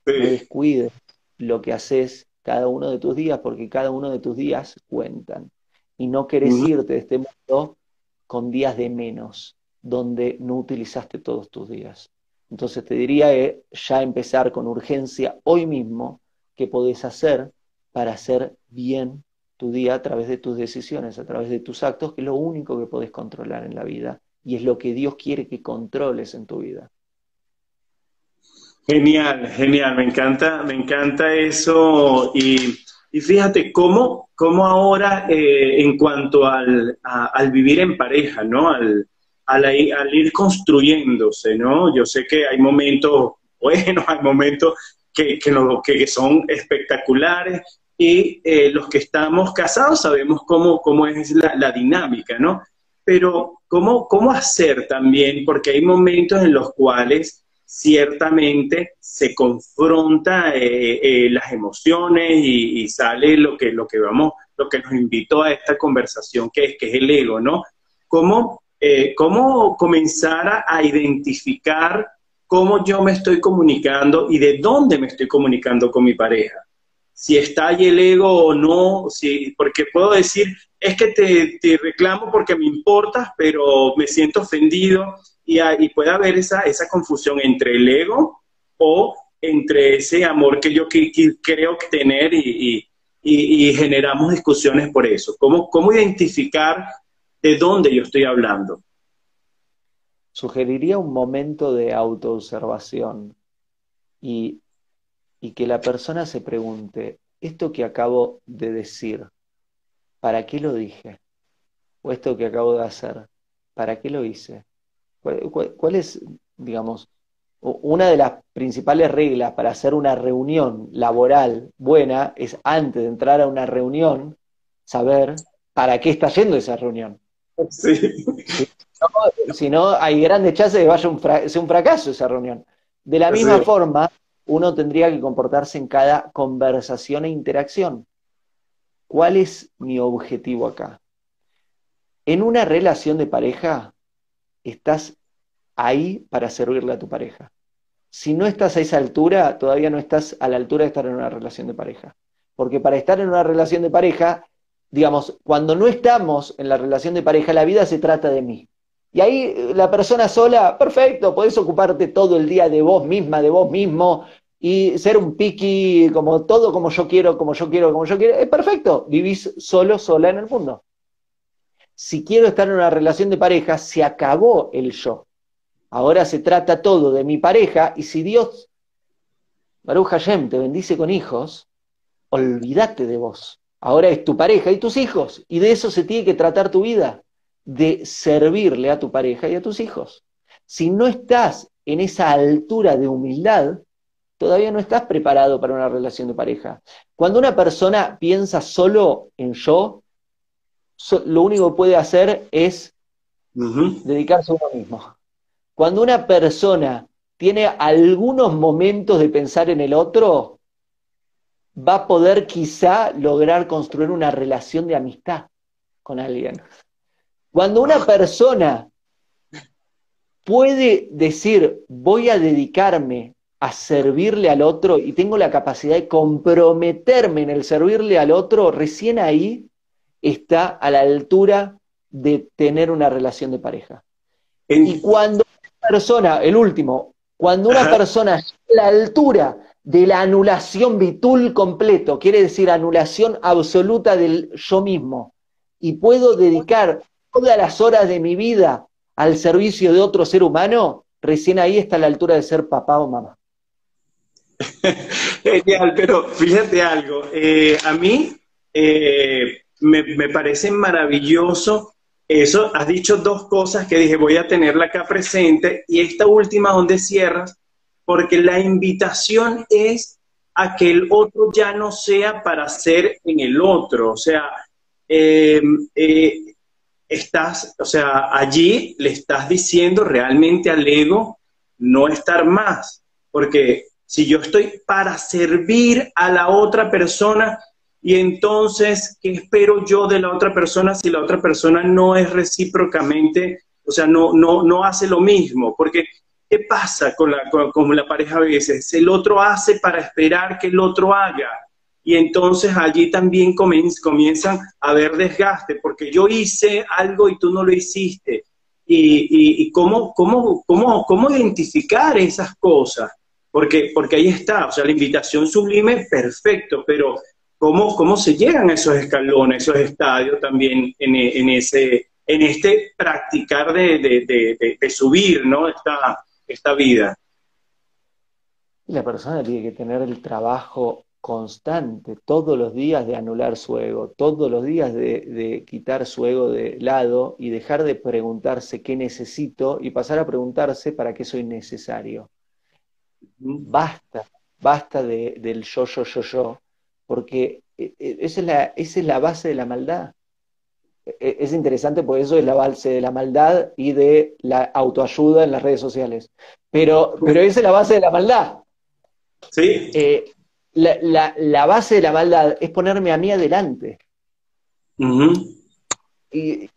No descuides lo que haces cada uno de tus días, porque cada uno de tus días cuentan. Y no querés irte de este mundo con días de menos, donde no utilizaste todos tus días. Entonces te diría eh, ya empezar con urgencia hoy mismo qué podés hacer para hacer bien tu día a través de tus decisiones, a través de tus actos, que es lo único que podés controlar en la vida y es lo que Dios quiere que controles en tu vida.
Genial, genial, me encanta, me encanta eso y, fíjate cómo, cómo ahora eh, en cuanto al, vivir en pareja, ¿no? Al, al, ir construyéndose, ¿no? Yo sé que hay momentos buenos, hay momentos que, que, son espectaculares y eh, los que estamos casados sabemos cómo, cómo es la, dinámica, ¿no? Pero ¿cómo, cómo hacer también, porque hay momentos en los cuales ciertamente se confronta eh, eh, las emociones y, sale lo que, lo que vamos, lo que nos invitó a esta conversación, que es, que es el ego, ¿no? ¿Cómo, cómo comenzar a, a identificar cómo yo me estoy comunicando y de dónde me estoy comunicando con mi pareja? si está ahí el ego o no, si, porque puedo decir, es que te, reclamo porque me importas, pero me siento ofendido y, puede haber esa, esa confusión entre el ego o entre ese amor que yo creo tener y, y, generamos discusiones por eso. ¿Cómo, ¿Cómo identificar de dónde yo estoy hablando?
Sugeriría un momento de autoobservación y que la persona se pregunte, esto que acabo de decir, ¿para qué lo dije? O esto que acabo de hacer, ¿para qué lo hice? ¿Cuál, es, digamos, una de las principales reglas para hacer una reunión laboral buena es antes de entrar a una reunión saber para qué está yendo esa reunión. Sí. Si no, hay grandes chances de que vaya un sea un fracaso esa reunión. De la misma forma, uno tendría que comportarse en cada conversación e interacción. ¿Cuál es mi objetivo acá? En una relación de pareja, estás ahí para servirle a tu pareja. si no estás a esa altura, todavía no estás a la altura de estar en una relación de pareja. Porque para estar en una relación de pareja, digamos, cuando no estamos en la relación de pareja, la vida se trata de mí. Y ahí eh, la persona sola, perfecto, podés ocuparte todo el día de vos misma, de vos mismo, y ser un piqui, como todo como yo quiero, como yo quiero, como yo quiero, es perfecto, vivís solo, sola en el mundo. Si quiero estar en una relación de pareja, se acabó el yo. Ahora se trata todo de mi pareja, y si Dios, Baruch Hashem, te bendice con hijos, olvídate de vos. Ahora es tu pareja y tus hijos, y de eso se tiene que tratar tu vida de servirle a tu pareja y a tus hijos. Si no estás en esa altura de humildad, todavía no estás preparado para una relación de pareja. Cuando una persona piensa solo en yo, lo único que puede hacer es dedicarse a uno mismo. Cuando una persona tiene algunos momentos de pensar en el otro, va a poder quizá lograr construir una relación de amistad con alguien. Cuando una persona puede decir, voy a dedicarme a servirle al otro y tengo la capacidad de comprometerme en el servirle al otro, recién ahí está a la altura de tener una relación de pareja. Y cuando una persona, el último, cuando una persona está a la altura de la anulación vitul completo, quiere decir anulación absoluta del yo mismo, y puedo dedicar todas las horas de mi vida al servicio de otro ser humano, recién ahí está la altura de ser papá o mamá.
Genial, pero fíjate algo, eh, a mí eh, me, parece maravilloso eso, has dicho dos cosas que dije voy a tenerla acá presente y esta última donde cierras, porque la invitación es a que el otro ya no sea para ser en el otro, o sea, eh, estás, o sea, allí le estás diciendo realmente al ego no estar más, porque si yo estoy para servir a la otra persona, y entonces, ¿qué espero yo de la otra persona si la otra persona no es recíprocamente, o sea, no, no, no hace lo mismo? Porque, ¿qué pasa con la, con la pareja a veces? El otro hace para esperar que el otro haga y entonces allí también comienzan a haber desgaste, porque yo hice algo y tú no lo hiciste. Y, y, cómo, cómo, cómo, cómo, identificar esas cosas, porque, porque ahí está, o sea, la invitación sublime, perfecto, pero cómo, cómo se llegan a esos escalones, esos estadios también en, en ese, en este practicar de, de, de, subir, ¿no? Esta, esta vida.
La persona tiene que tener el trabajo constante, todos los días de anular su ego, todos los días de, quitar su ego de lado y dejar de preguntarse qué necesito y pasar a preguntarse para qué soy necesario. Basta, basta del yo, yo, yo, yo, porque e, e, es la, esa es la base de la maldad. E, es interesante porque eso es la base de la maldad y de la autoayuda en las redes sociales. Pero, pero esa es la base de la maldad.
Sí.
Eh, la, base de la maldad es ponerme a mí adelante. y,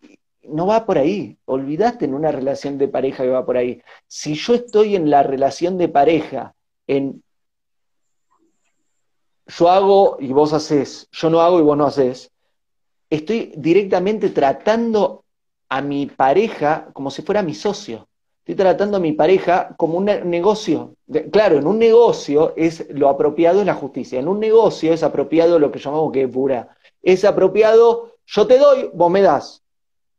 no va por ahí. Olvidaste en una relación de pareja que va por ahí. Si yo estoy en la relación de pareja, en yo hago y vos haces, yo no hago y vos no haces, estoy directamente tratando a mi pareja como si fuera mi socio. Estoy tratando a mi pareja como un negocio. Claro, en un negocio es lo apropiado es la justicia. En un negocio es apropiado lo que llamamos que es pura. Es apropiado, yo te doy, vos me das.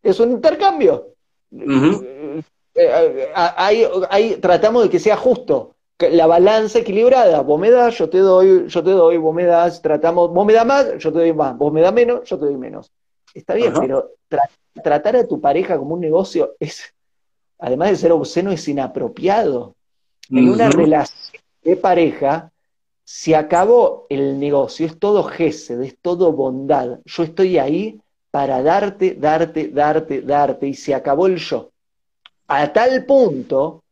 Es un intercambio. Eh, eh, ahí, tratamos de que sea justo. La balanza equilibrada. Vos me das, yo te doy, yo te doy, vos me das, tratamos, vos me das más, yo te doy más, vos me das menos, yo te doy menos. Está bien, pero tratar a tu pareja como un negocio es, además de ser obsceno, es inapropiado. En una relación de pareja, se acabó el negocio, es todo gesed, es todo bondad. Yo estoy ahí para darte, darte, darte, darte, y se acabó el yo. A tal punto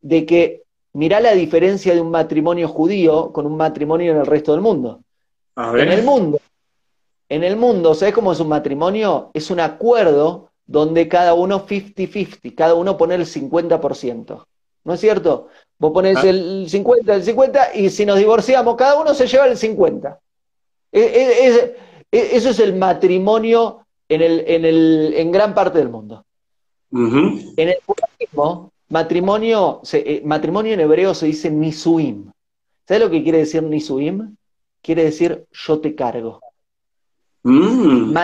de que mirá la diferencia de un matrimonio judío con un matrimonio en el resto del mundo. En el mundo, en el mundo, ¿sabes cómo es un matrimonio? Es un acuerdo donde cada uno 50-50, cada uno pone el 50%. ¿No es cierto? Vos pones ah. el 50, el 50, y si nos divorciamos, cada uno se lleva el 50. E, e, e, eso es el matrimonio en, el, en, el, en gran parte del mundo. En el judaísmo, matrimonio, eh, matrimonio en hebreo se dice nisuim. ¿Sabes lo que quiere decir nisuim? Quiere decir yo te cargo. Mm.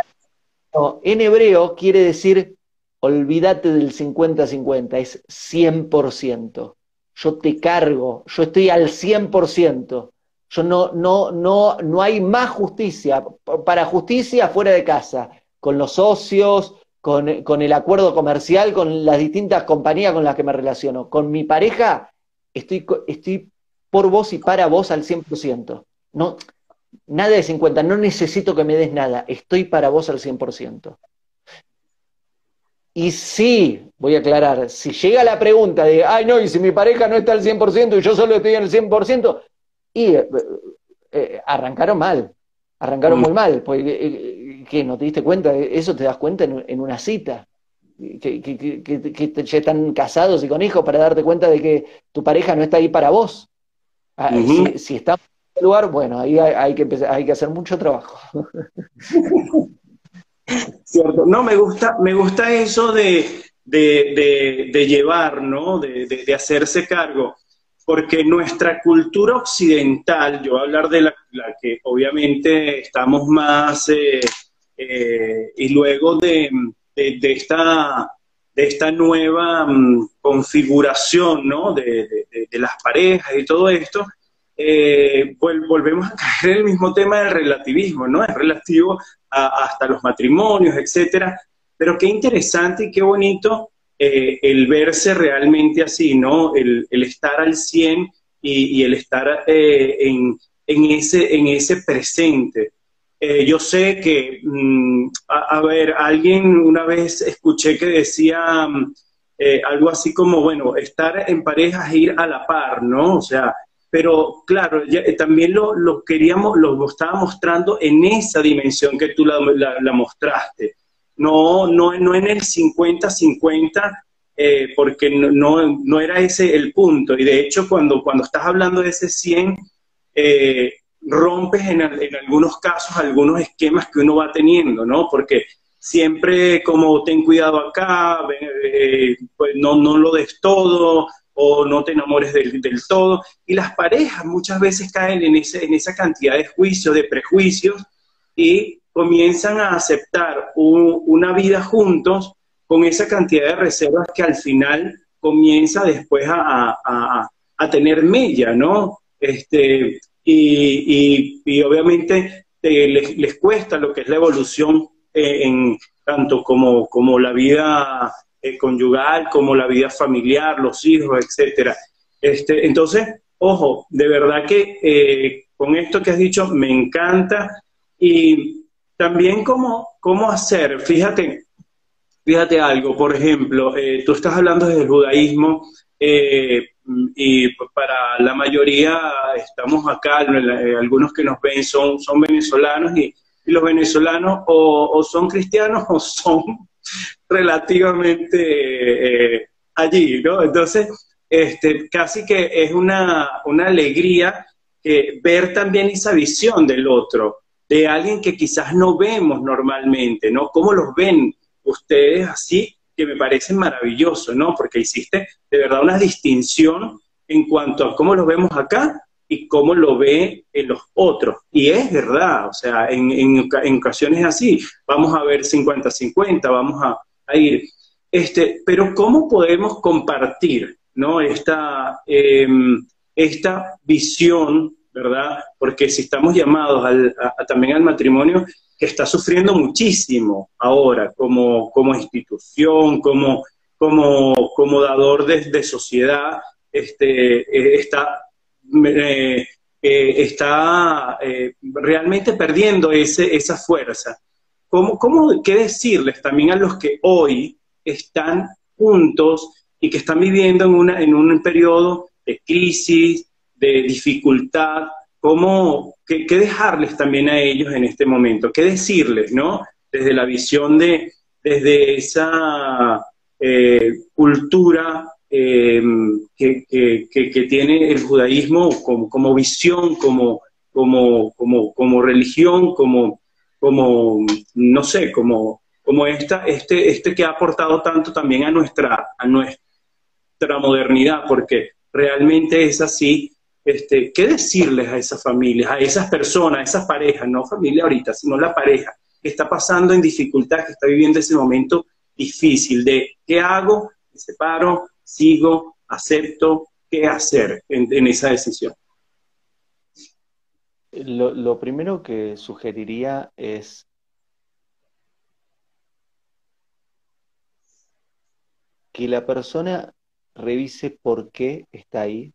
En hebreo quiere decir olvídate del 50-50, es 100%. Yo te cargo, yo estoy al 100%. Yo no, no, no, no hay más justicia. Para justicia fuera de casa, con los socios, con, el acuerdo comercial, con las distintas compañías con las que me relaciono. Con mi pareja, estoy, estoy por vos y para vos al 100%. No, nada de 50, no necesito que me des nada, estoy para vos al 100%. Y sí, voy a aclarar, si llega la pregunta de, ay no, y si mi pareja no está al 100% y yo solo estoy en el 100%, y eh, eh, arrancaron mal, arrancaron muy mal, porque eh, ¿qué? ¿No te diste cuenta? Eso te das cuenta en, una cita. Que, que, ya están casados y con hijos para darte cuenta de que tu pareja no está ahí para vos. Ah, si, si, está lugar, bueno, ahí hay, que hay que hacer mucho trabajo.
Cierto. No, me gusta, me gusta eso de, llevar, ¿no? De, hacerse cargo. Porque nuestra cultura occidental, yo voy a hablar de la, que obviamente estamos más, eh, eh, y luego de, esta, de esta nueva mm, configuración, ¿no? de las parejas y todo esto, eh, volvemos a caer en el mismo tema del relativismo, ¿no? Es relativo hasta los matrimonios, etcétera. Pero qué interesante y qué bonito eh, el verse realmente así, ¿no? El, estar al 100 y, el estar eh, en, ese, en ese presente. Yo sé que, mm, a, ver, alguien una vez escuché que decía mm, algo así como, bueno, estar en pareja es ir a la par, ¿no? O sea, pero claro, eh, también lo, queríamos, lo estaba mostrando en esa dimensión que tú la, mostraste, no, no, no en el 50-50, eh, porque no, no, era ese el punto. Y de hecho, cuando, cuando estás hablando de ese 100, eh, rompes en, en, algunos casos algunos esquemas que uno va teniendo, ¿no? Porque siempre como ten cuidado acá, pues no, no lo des todo, o no te enamores del, todo. Y las parejas muchas veces caen en, ese, en esa cantidad de juicios, de prejuicios, y comienzan a aceptar una vida juntos con esa cantidad de reservas que al final comienza después a, a, tener mella, ¿no? Este, y, y, obviamente les, les, cuesta lo que es la evolución eh, en tanto como, como la vida eh, conyugal, como la vida familiar, los hijos, etcétera. Este, entonces, ojo, de verdad que eh, con esto que has dicho me encanta y también cómo, cómo hacer, fíjate, fíjate algo, por ejemplo, eh, tú estás hablando del judaísmo y para la mayoría estamos acá, algunos que nos ven son, son venezolanos y, los venezolanos o, son cristianos o son relativamente eh, allí, ¿no? Entonces, este, casi que es una, una alegría eh, ver también esa visión del otro, de alguien que quizás no vemos normalmente, ¿no? ¿Cómo los ven ustedes así? Que me parece maravilloso, ¿no? Porque hiciste de verdad una distinción en cuanto a cómo los vemos acá y cómo lo ve en los otros. Y es verdad, o sea, en, en ocasiones así, vamos a ver 50-50, vamos a, a ir. Este, pero ¿cómo podemos compartir ¿no? esta, em, esta visión, ¿verdad? Porque si estamos llamados al, también al matrimonio, que está sufriendo muchísimo ahora como, como institución, como, como, como dador de, sociedad, este, eh, está, eh, eh, está realmente perdiendo ese, esa fuerza. ¿Cómo, cómo, qué decirles también a los que hoy están juntos y que están viviendo en, una, en un periodo de crisis, de dificultad? ¿Cómo, qué, dejarles también a ellos en este momento? ¿Qué decirles, no? Desde la visión de, desde esa eh, cultura em, que, tiene el judaísmo como, visión, como, como, como, como religión, como, como, no sé, como, como esta, este, este que ha aportado tanto también a nuestra, a nuestra modernidad, porque realmente es así. Este, ¿Qué decirles a esas familias, a esas personas, a esas parejas, no familia ahorita, sino la pareja que está pasando en dificultad, que está viviendo ese momento difícil de qué hago, me separo, sigo, acepto, qué hacer en, esa decisión?
Lo, primero que sugeriría es que la persona revise por qué está ahí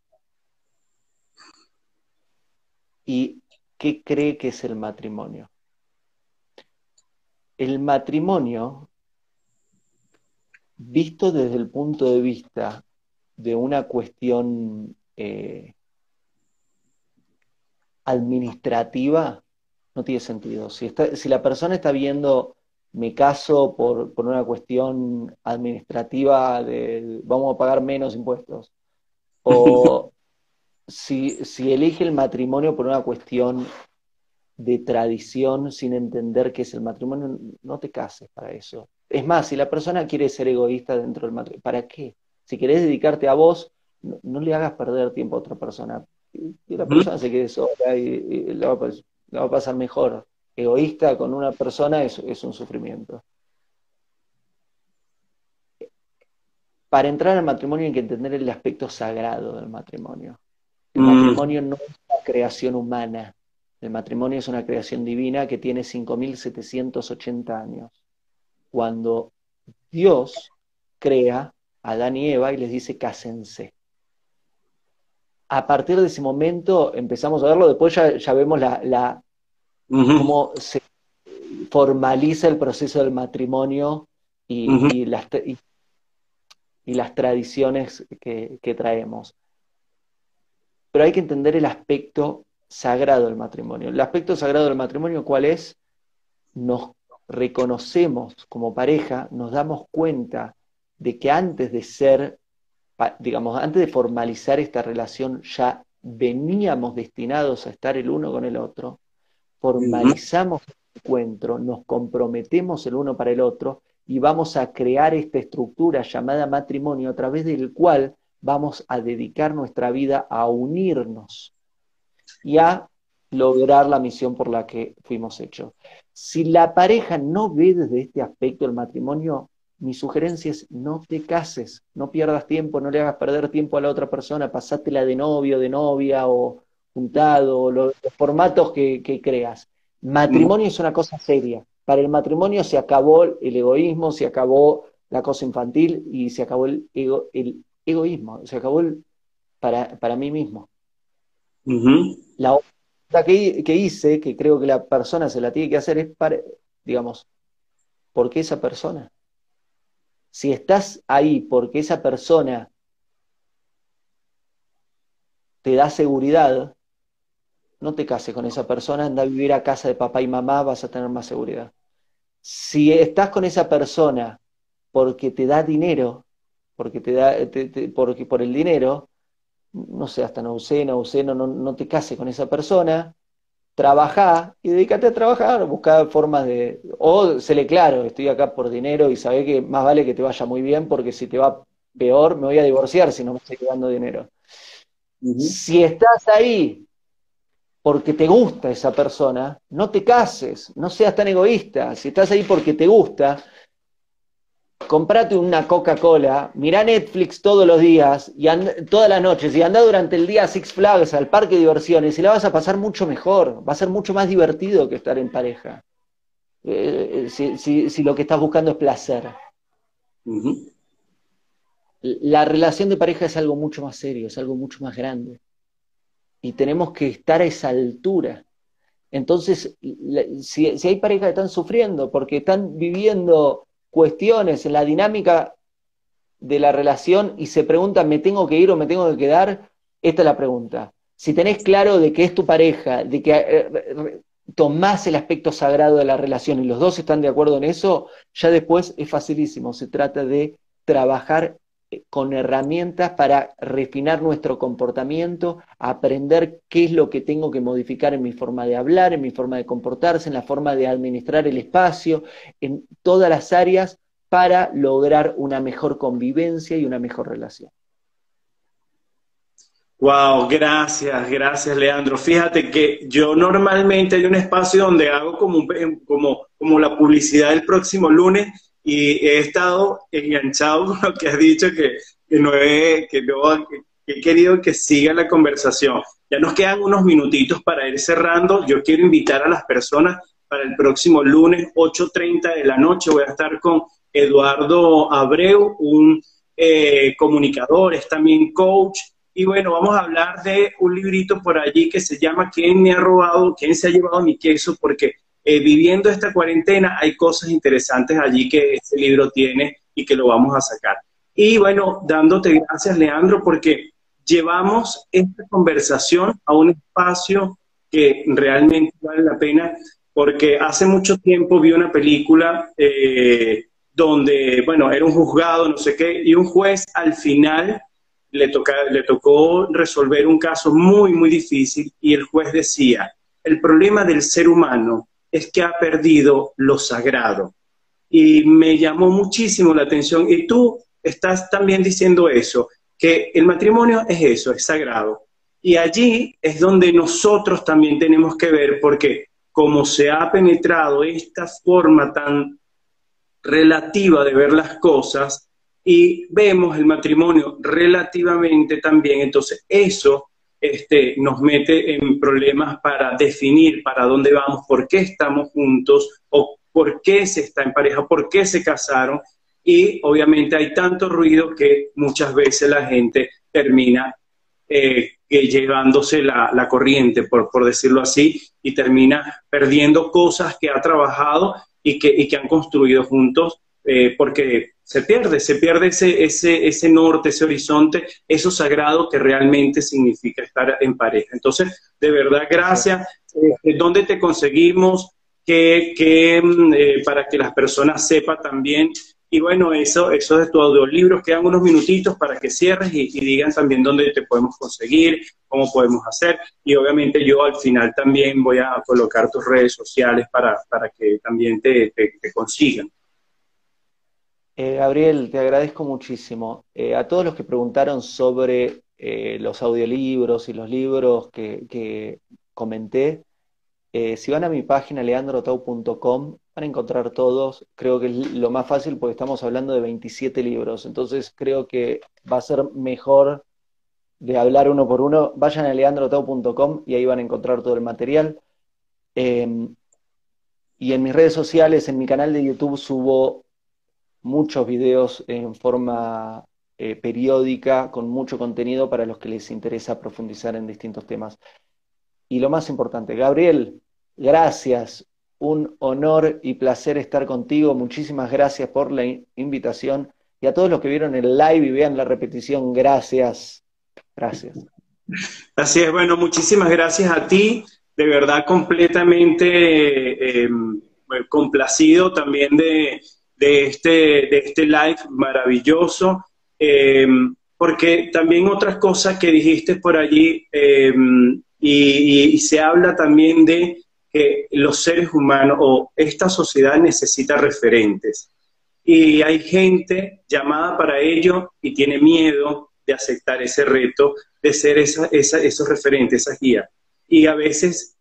y qué cree que es el matrimonio. El matrimonio visto desde el punto de vista de una cuestión eh, administrativa, no tiene sentido. Si, la persona está viendo me caso por, una cuestión administrativa de vamos a pagar menos impuestos, o si, si elige el matrimonio por una cuestión de tradición sin entender qué es el matrimonio, no te cases para eso. Es más, si la persona quiere ser egoísta dentro del matrimonio, ¿para qué? Si querés dedicarte a vos, no, le hagas perder tiempo a otra persona. Y, la persona se quede sola y, la, va a, pasar mejor. Egoísta con una persona es, un sufrimiento. Para entrar al matrimonio hay que entender el aspecto sagrado del matrimonio. El mm. matrimonio no es una creación humana. El matrimonio es una creación divina que tiene 5.780 años cuando Dios crea a Adán y Eva y les dice cásense. A partir de ese momento empezamos a verlo, después ya, vemos la, cómo se formaliza el proceso del matrimonio y, las, y las, tradiciones que, que traemos. Pero hay que entender el aspecto sagrado del matrimonio. El aspecto sagrado del matrimonio, ¿cuál es? Nos reconocemos como pareja, nos damos cuenta de que antes de ser, digamos, antes de formalizar esta relación, ya veníamos destinados a estar el uno con el otro, formalizamos el encuentro, nos comprometemos el uno para el otro y vamos a crear esta estructura llamada matrimonio a través del cual vamos a dedicar nuestra vida a unirnos y a lograr la misión por la que fuimos hechos. Si la pareja no ve desde este aspecto el matrimonio, mi sugerencia es no te cases, no pierdas tiempo, no le hagas perder tiempo a la otra persona, pasátela de novio, de novia o juntado, los, formatos que, creas. Matrimonio es una cosa seria. Para el matrimonio se acabó el egoísmo, se acabó la cosa infantil y se acabó el, el egoísmo, se acabó el para, para mí mismo. La que, que, hice, que creo que la persona se la tiene que hacer, es para, digamos, ¿por qué esa persona? Si estás ahí porque esa persona te da seguridad, no te cases con esa persona, anda a vivir a casa de papá y mamá, vas a tener más seguridad. Si estás con esa persona porque te da dinero, porque te da, porque por el dinero, no sé, hasta no usé, no no, no te cases con esa persona, trabajá y dedícate a trabajar, buscar formas de, o se le claro, estoy acá por dinero y sabe que más vale que te vaya muy bien porque si te va peor me voy a divorciar si no me estoy quedando dinero. Si estás ahí porque te gusta esa persona, no te cases, no seas tan egoísta. Si estás ahí porque te gusta, comprate una Coca-Cola, mira Netflix todos los días, y todas las noches, y anda durante el día a Six Flags, al parque de diversiones, y la vas a pasar mucho mejor, va a ser mucho más divertido que estar en pareja. Eh, si, lo que estás buscando es placer. La relación de pareja es algo mucho más serio, es algo mucho más grande. Y tenemos que estar a esa altura. Entonces, si, si hay parejas que están sufriendo porque están viviendo cuestiones en la dinámica de la relación y se preguntan, ¿me tengo que ir o me tengo que quedar? Esta es la pregunta. Si tenés claro de que es tu pareja, de que eh, tomás el aspecto sagrado de la relación y los dos están de acuerdo en eso, ya después es facilísimo. Se trata de trabajar con herramientas para refinar nuestro comportamiento, aprender qué es lo que tengo que modificar en mi forma de hablar, en mi forma de comportarse, en la forma de administrar el espacio, en todas las áreas para lograr una mejor convivencia y una mejor relación.
Wow, gracias, gracias Leandro. Fíjate que yo normalmente hay un espacio donde hago como, como, como la publicidad del próximo lunes y he estado enganchado con lo que has dicho, que, no, he, que no he querido que siga la conversación. Ya nos quedan unos minutitos para ir cerrando. Yo quiero invitar a las personas para el próximo lunes, 8.30 de la noche. Voy a estar con Eduardo Abreu, un eh, comunicador, es también coach. Y bueno, vamos a hablar de un librito por allí que se llama ¿Quién me ha robado? ¿Quién se ha llevado mi queso? Porque eh, viviendo esta cuarentena hay cosas interesantes allí que este libro tiene y que lo vamos a sacar. Y bueno, dándote gracias, Leandro, porque llevamos esta conversación a un espacio que realmente vale la pena, porque hace mucho tiempo vi una película eh, donde, bueno, era un juzgado, no sé qué, y un juez al final le, tocó resolver un caso muy, muy difícil y el juez decía, el problema del ser humano es que ha perdido lo sagrado. Y me llamó muchísimo la atención. Y tú estás también diciendo eso, que el matrimonio es eso, es sagrado. Y allí es donde nosotros también tenemos que ver, porque como se ha penetrado esta forma tan relativa de ver las cosas y vemos el matrimonio relativamente también, entonces eso este, nos mete en problemas para definir para dónde vamos, por qué estamos juntos o por qué se está en pareja, por qué se casaron. Y obviamente hay tanto ruido que muchas veces la gente termina eh, llevándose la, corriente, por, por, decirlo así, y termina perdiendo cosas que ha trabajado y que, y que han construido juntos, eh, porque se pierde, se pierde ese, ese, ese norte, ese horizonte, eso sagrado que realmente significa estar en pareja. Entonces, de verdad, gracias. Eh, ¿Dónde te conseguimos? Que, mm, eh, para que las personas sepan también. Y bueno, eso, eso de tu audiolibro, quedan unos minutitos para que cierres y, digan también dónde te podemos conseguir, cómo podemos hacer. Y obviamente yo al final también voy a colocar tus redes sociales para, para que también te, te, te consigan.
Eh, Gabriel, te agradezco muchísimo. Eh, a todos los que preguntaron sobre eh, los audiolibros y los libros que, comenté, si van a mi página leandrotau.com van a encontrar todos. Creo que es lo más fácil porque estamos hablando de 27 libros. Entonces creo que va a ser mejor de hablar uno por uno. Vayan a leandrotau.com y ahí van a encontrar todo el material. Em, y en mis redes sociales, en mi canal de YouTube, subo muchos videos en forma eh, periódica, con mucho contenido para los que les interesa profundizar en distintos temas. Y lo más importante, Gabriel, gracias, un honor y placer estar contigo, muchísimas gracias por la invitación. Y a todos los que vieron el live y vean la repetición, gracias, gracias.
Así es, bueno, muchísimas gracias a ti, de verdad completamente eh, em, complacido también de, de este, de este live maravilloso, eh, porque también otras cosas que dijiste por allí, eh, y, se habla también de que los seres humanos o esta sociedad necesita referentes. Y hay gente llamada para ello y tiene miedo de aceptar ese reto, de ser esa, esos referentes, esa guía. Y a veces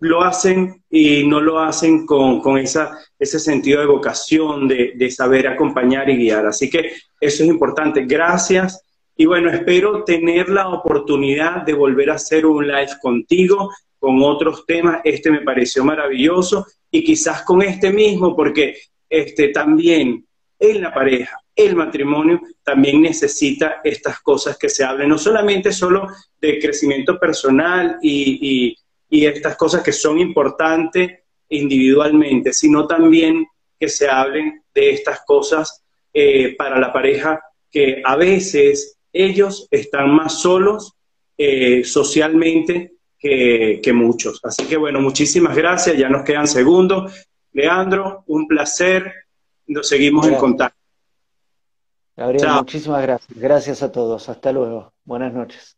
lo hacen y no lo hacen con, con esa, ese sentido de vocación, de, de, saber acompañar y guiar. Así que eso es importante. Gracias. Y bueno, espero tener la oportunidad de volver a hacer un live contigo con otros temas. Este me pareció maravilloso y quizás con este mismo, porque este, también en la pareja, el matrimonio también necesita estas cosas que se hablen, no solamente solo de crecimiento personal y, y y estas cosas que son importantes individualmente, sino también que se hablen de estas cosas eh, para la pareja que a veces ellos están más solos eh, socialmente que, muchos. Así que bueno, muchísimas gracias, ya nos quedan segundos. Leandro, un placer, nos seguimos en contacto. Gabriel, muchísimas gracias. Gracias a todos. Hasta luego. Buenas noches.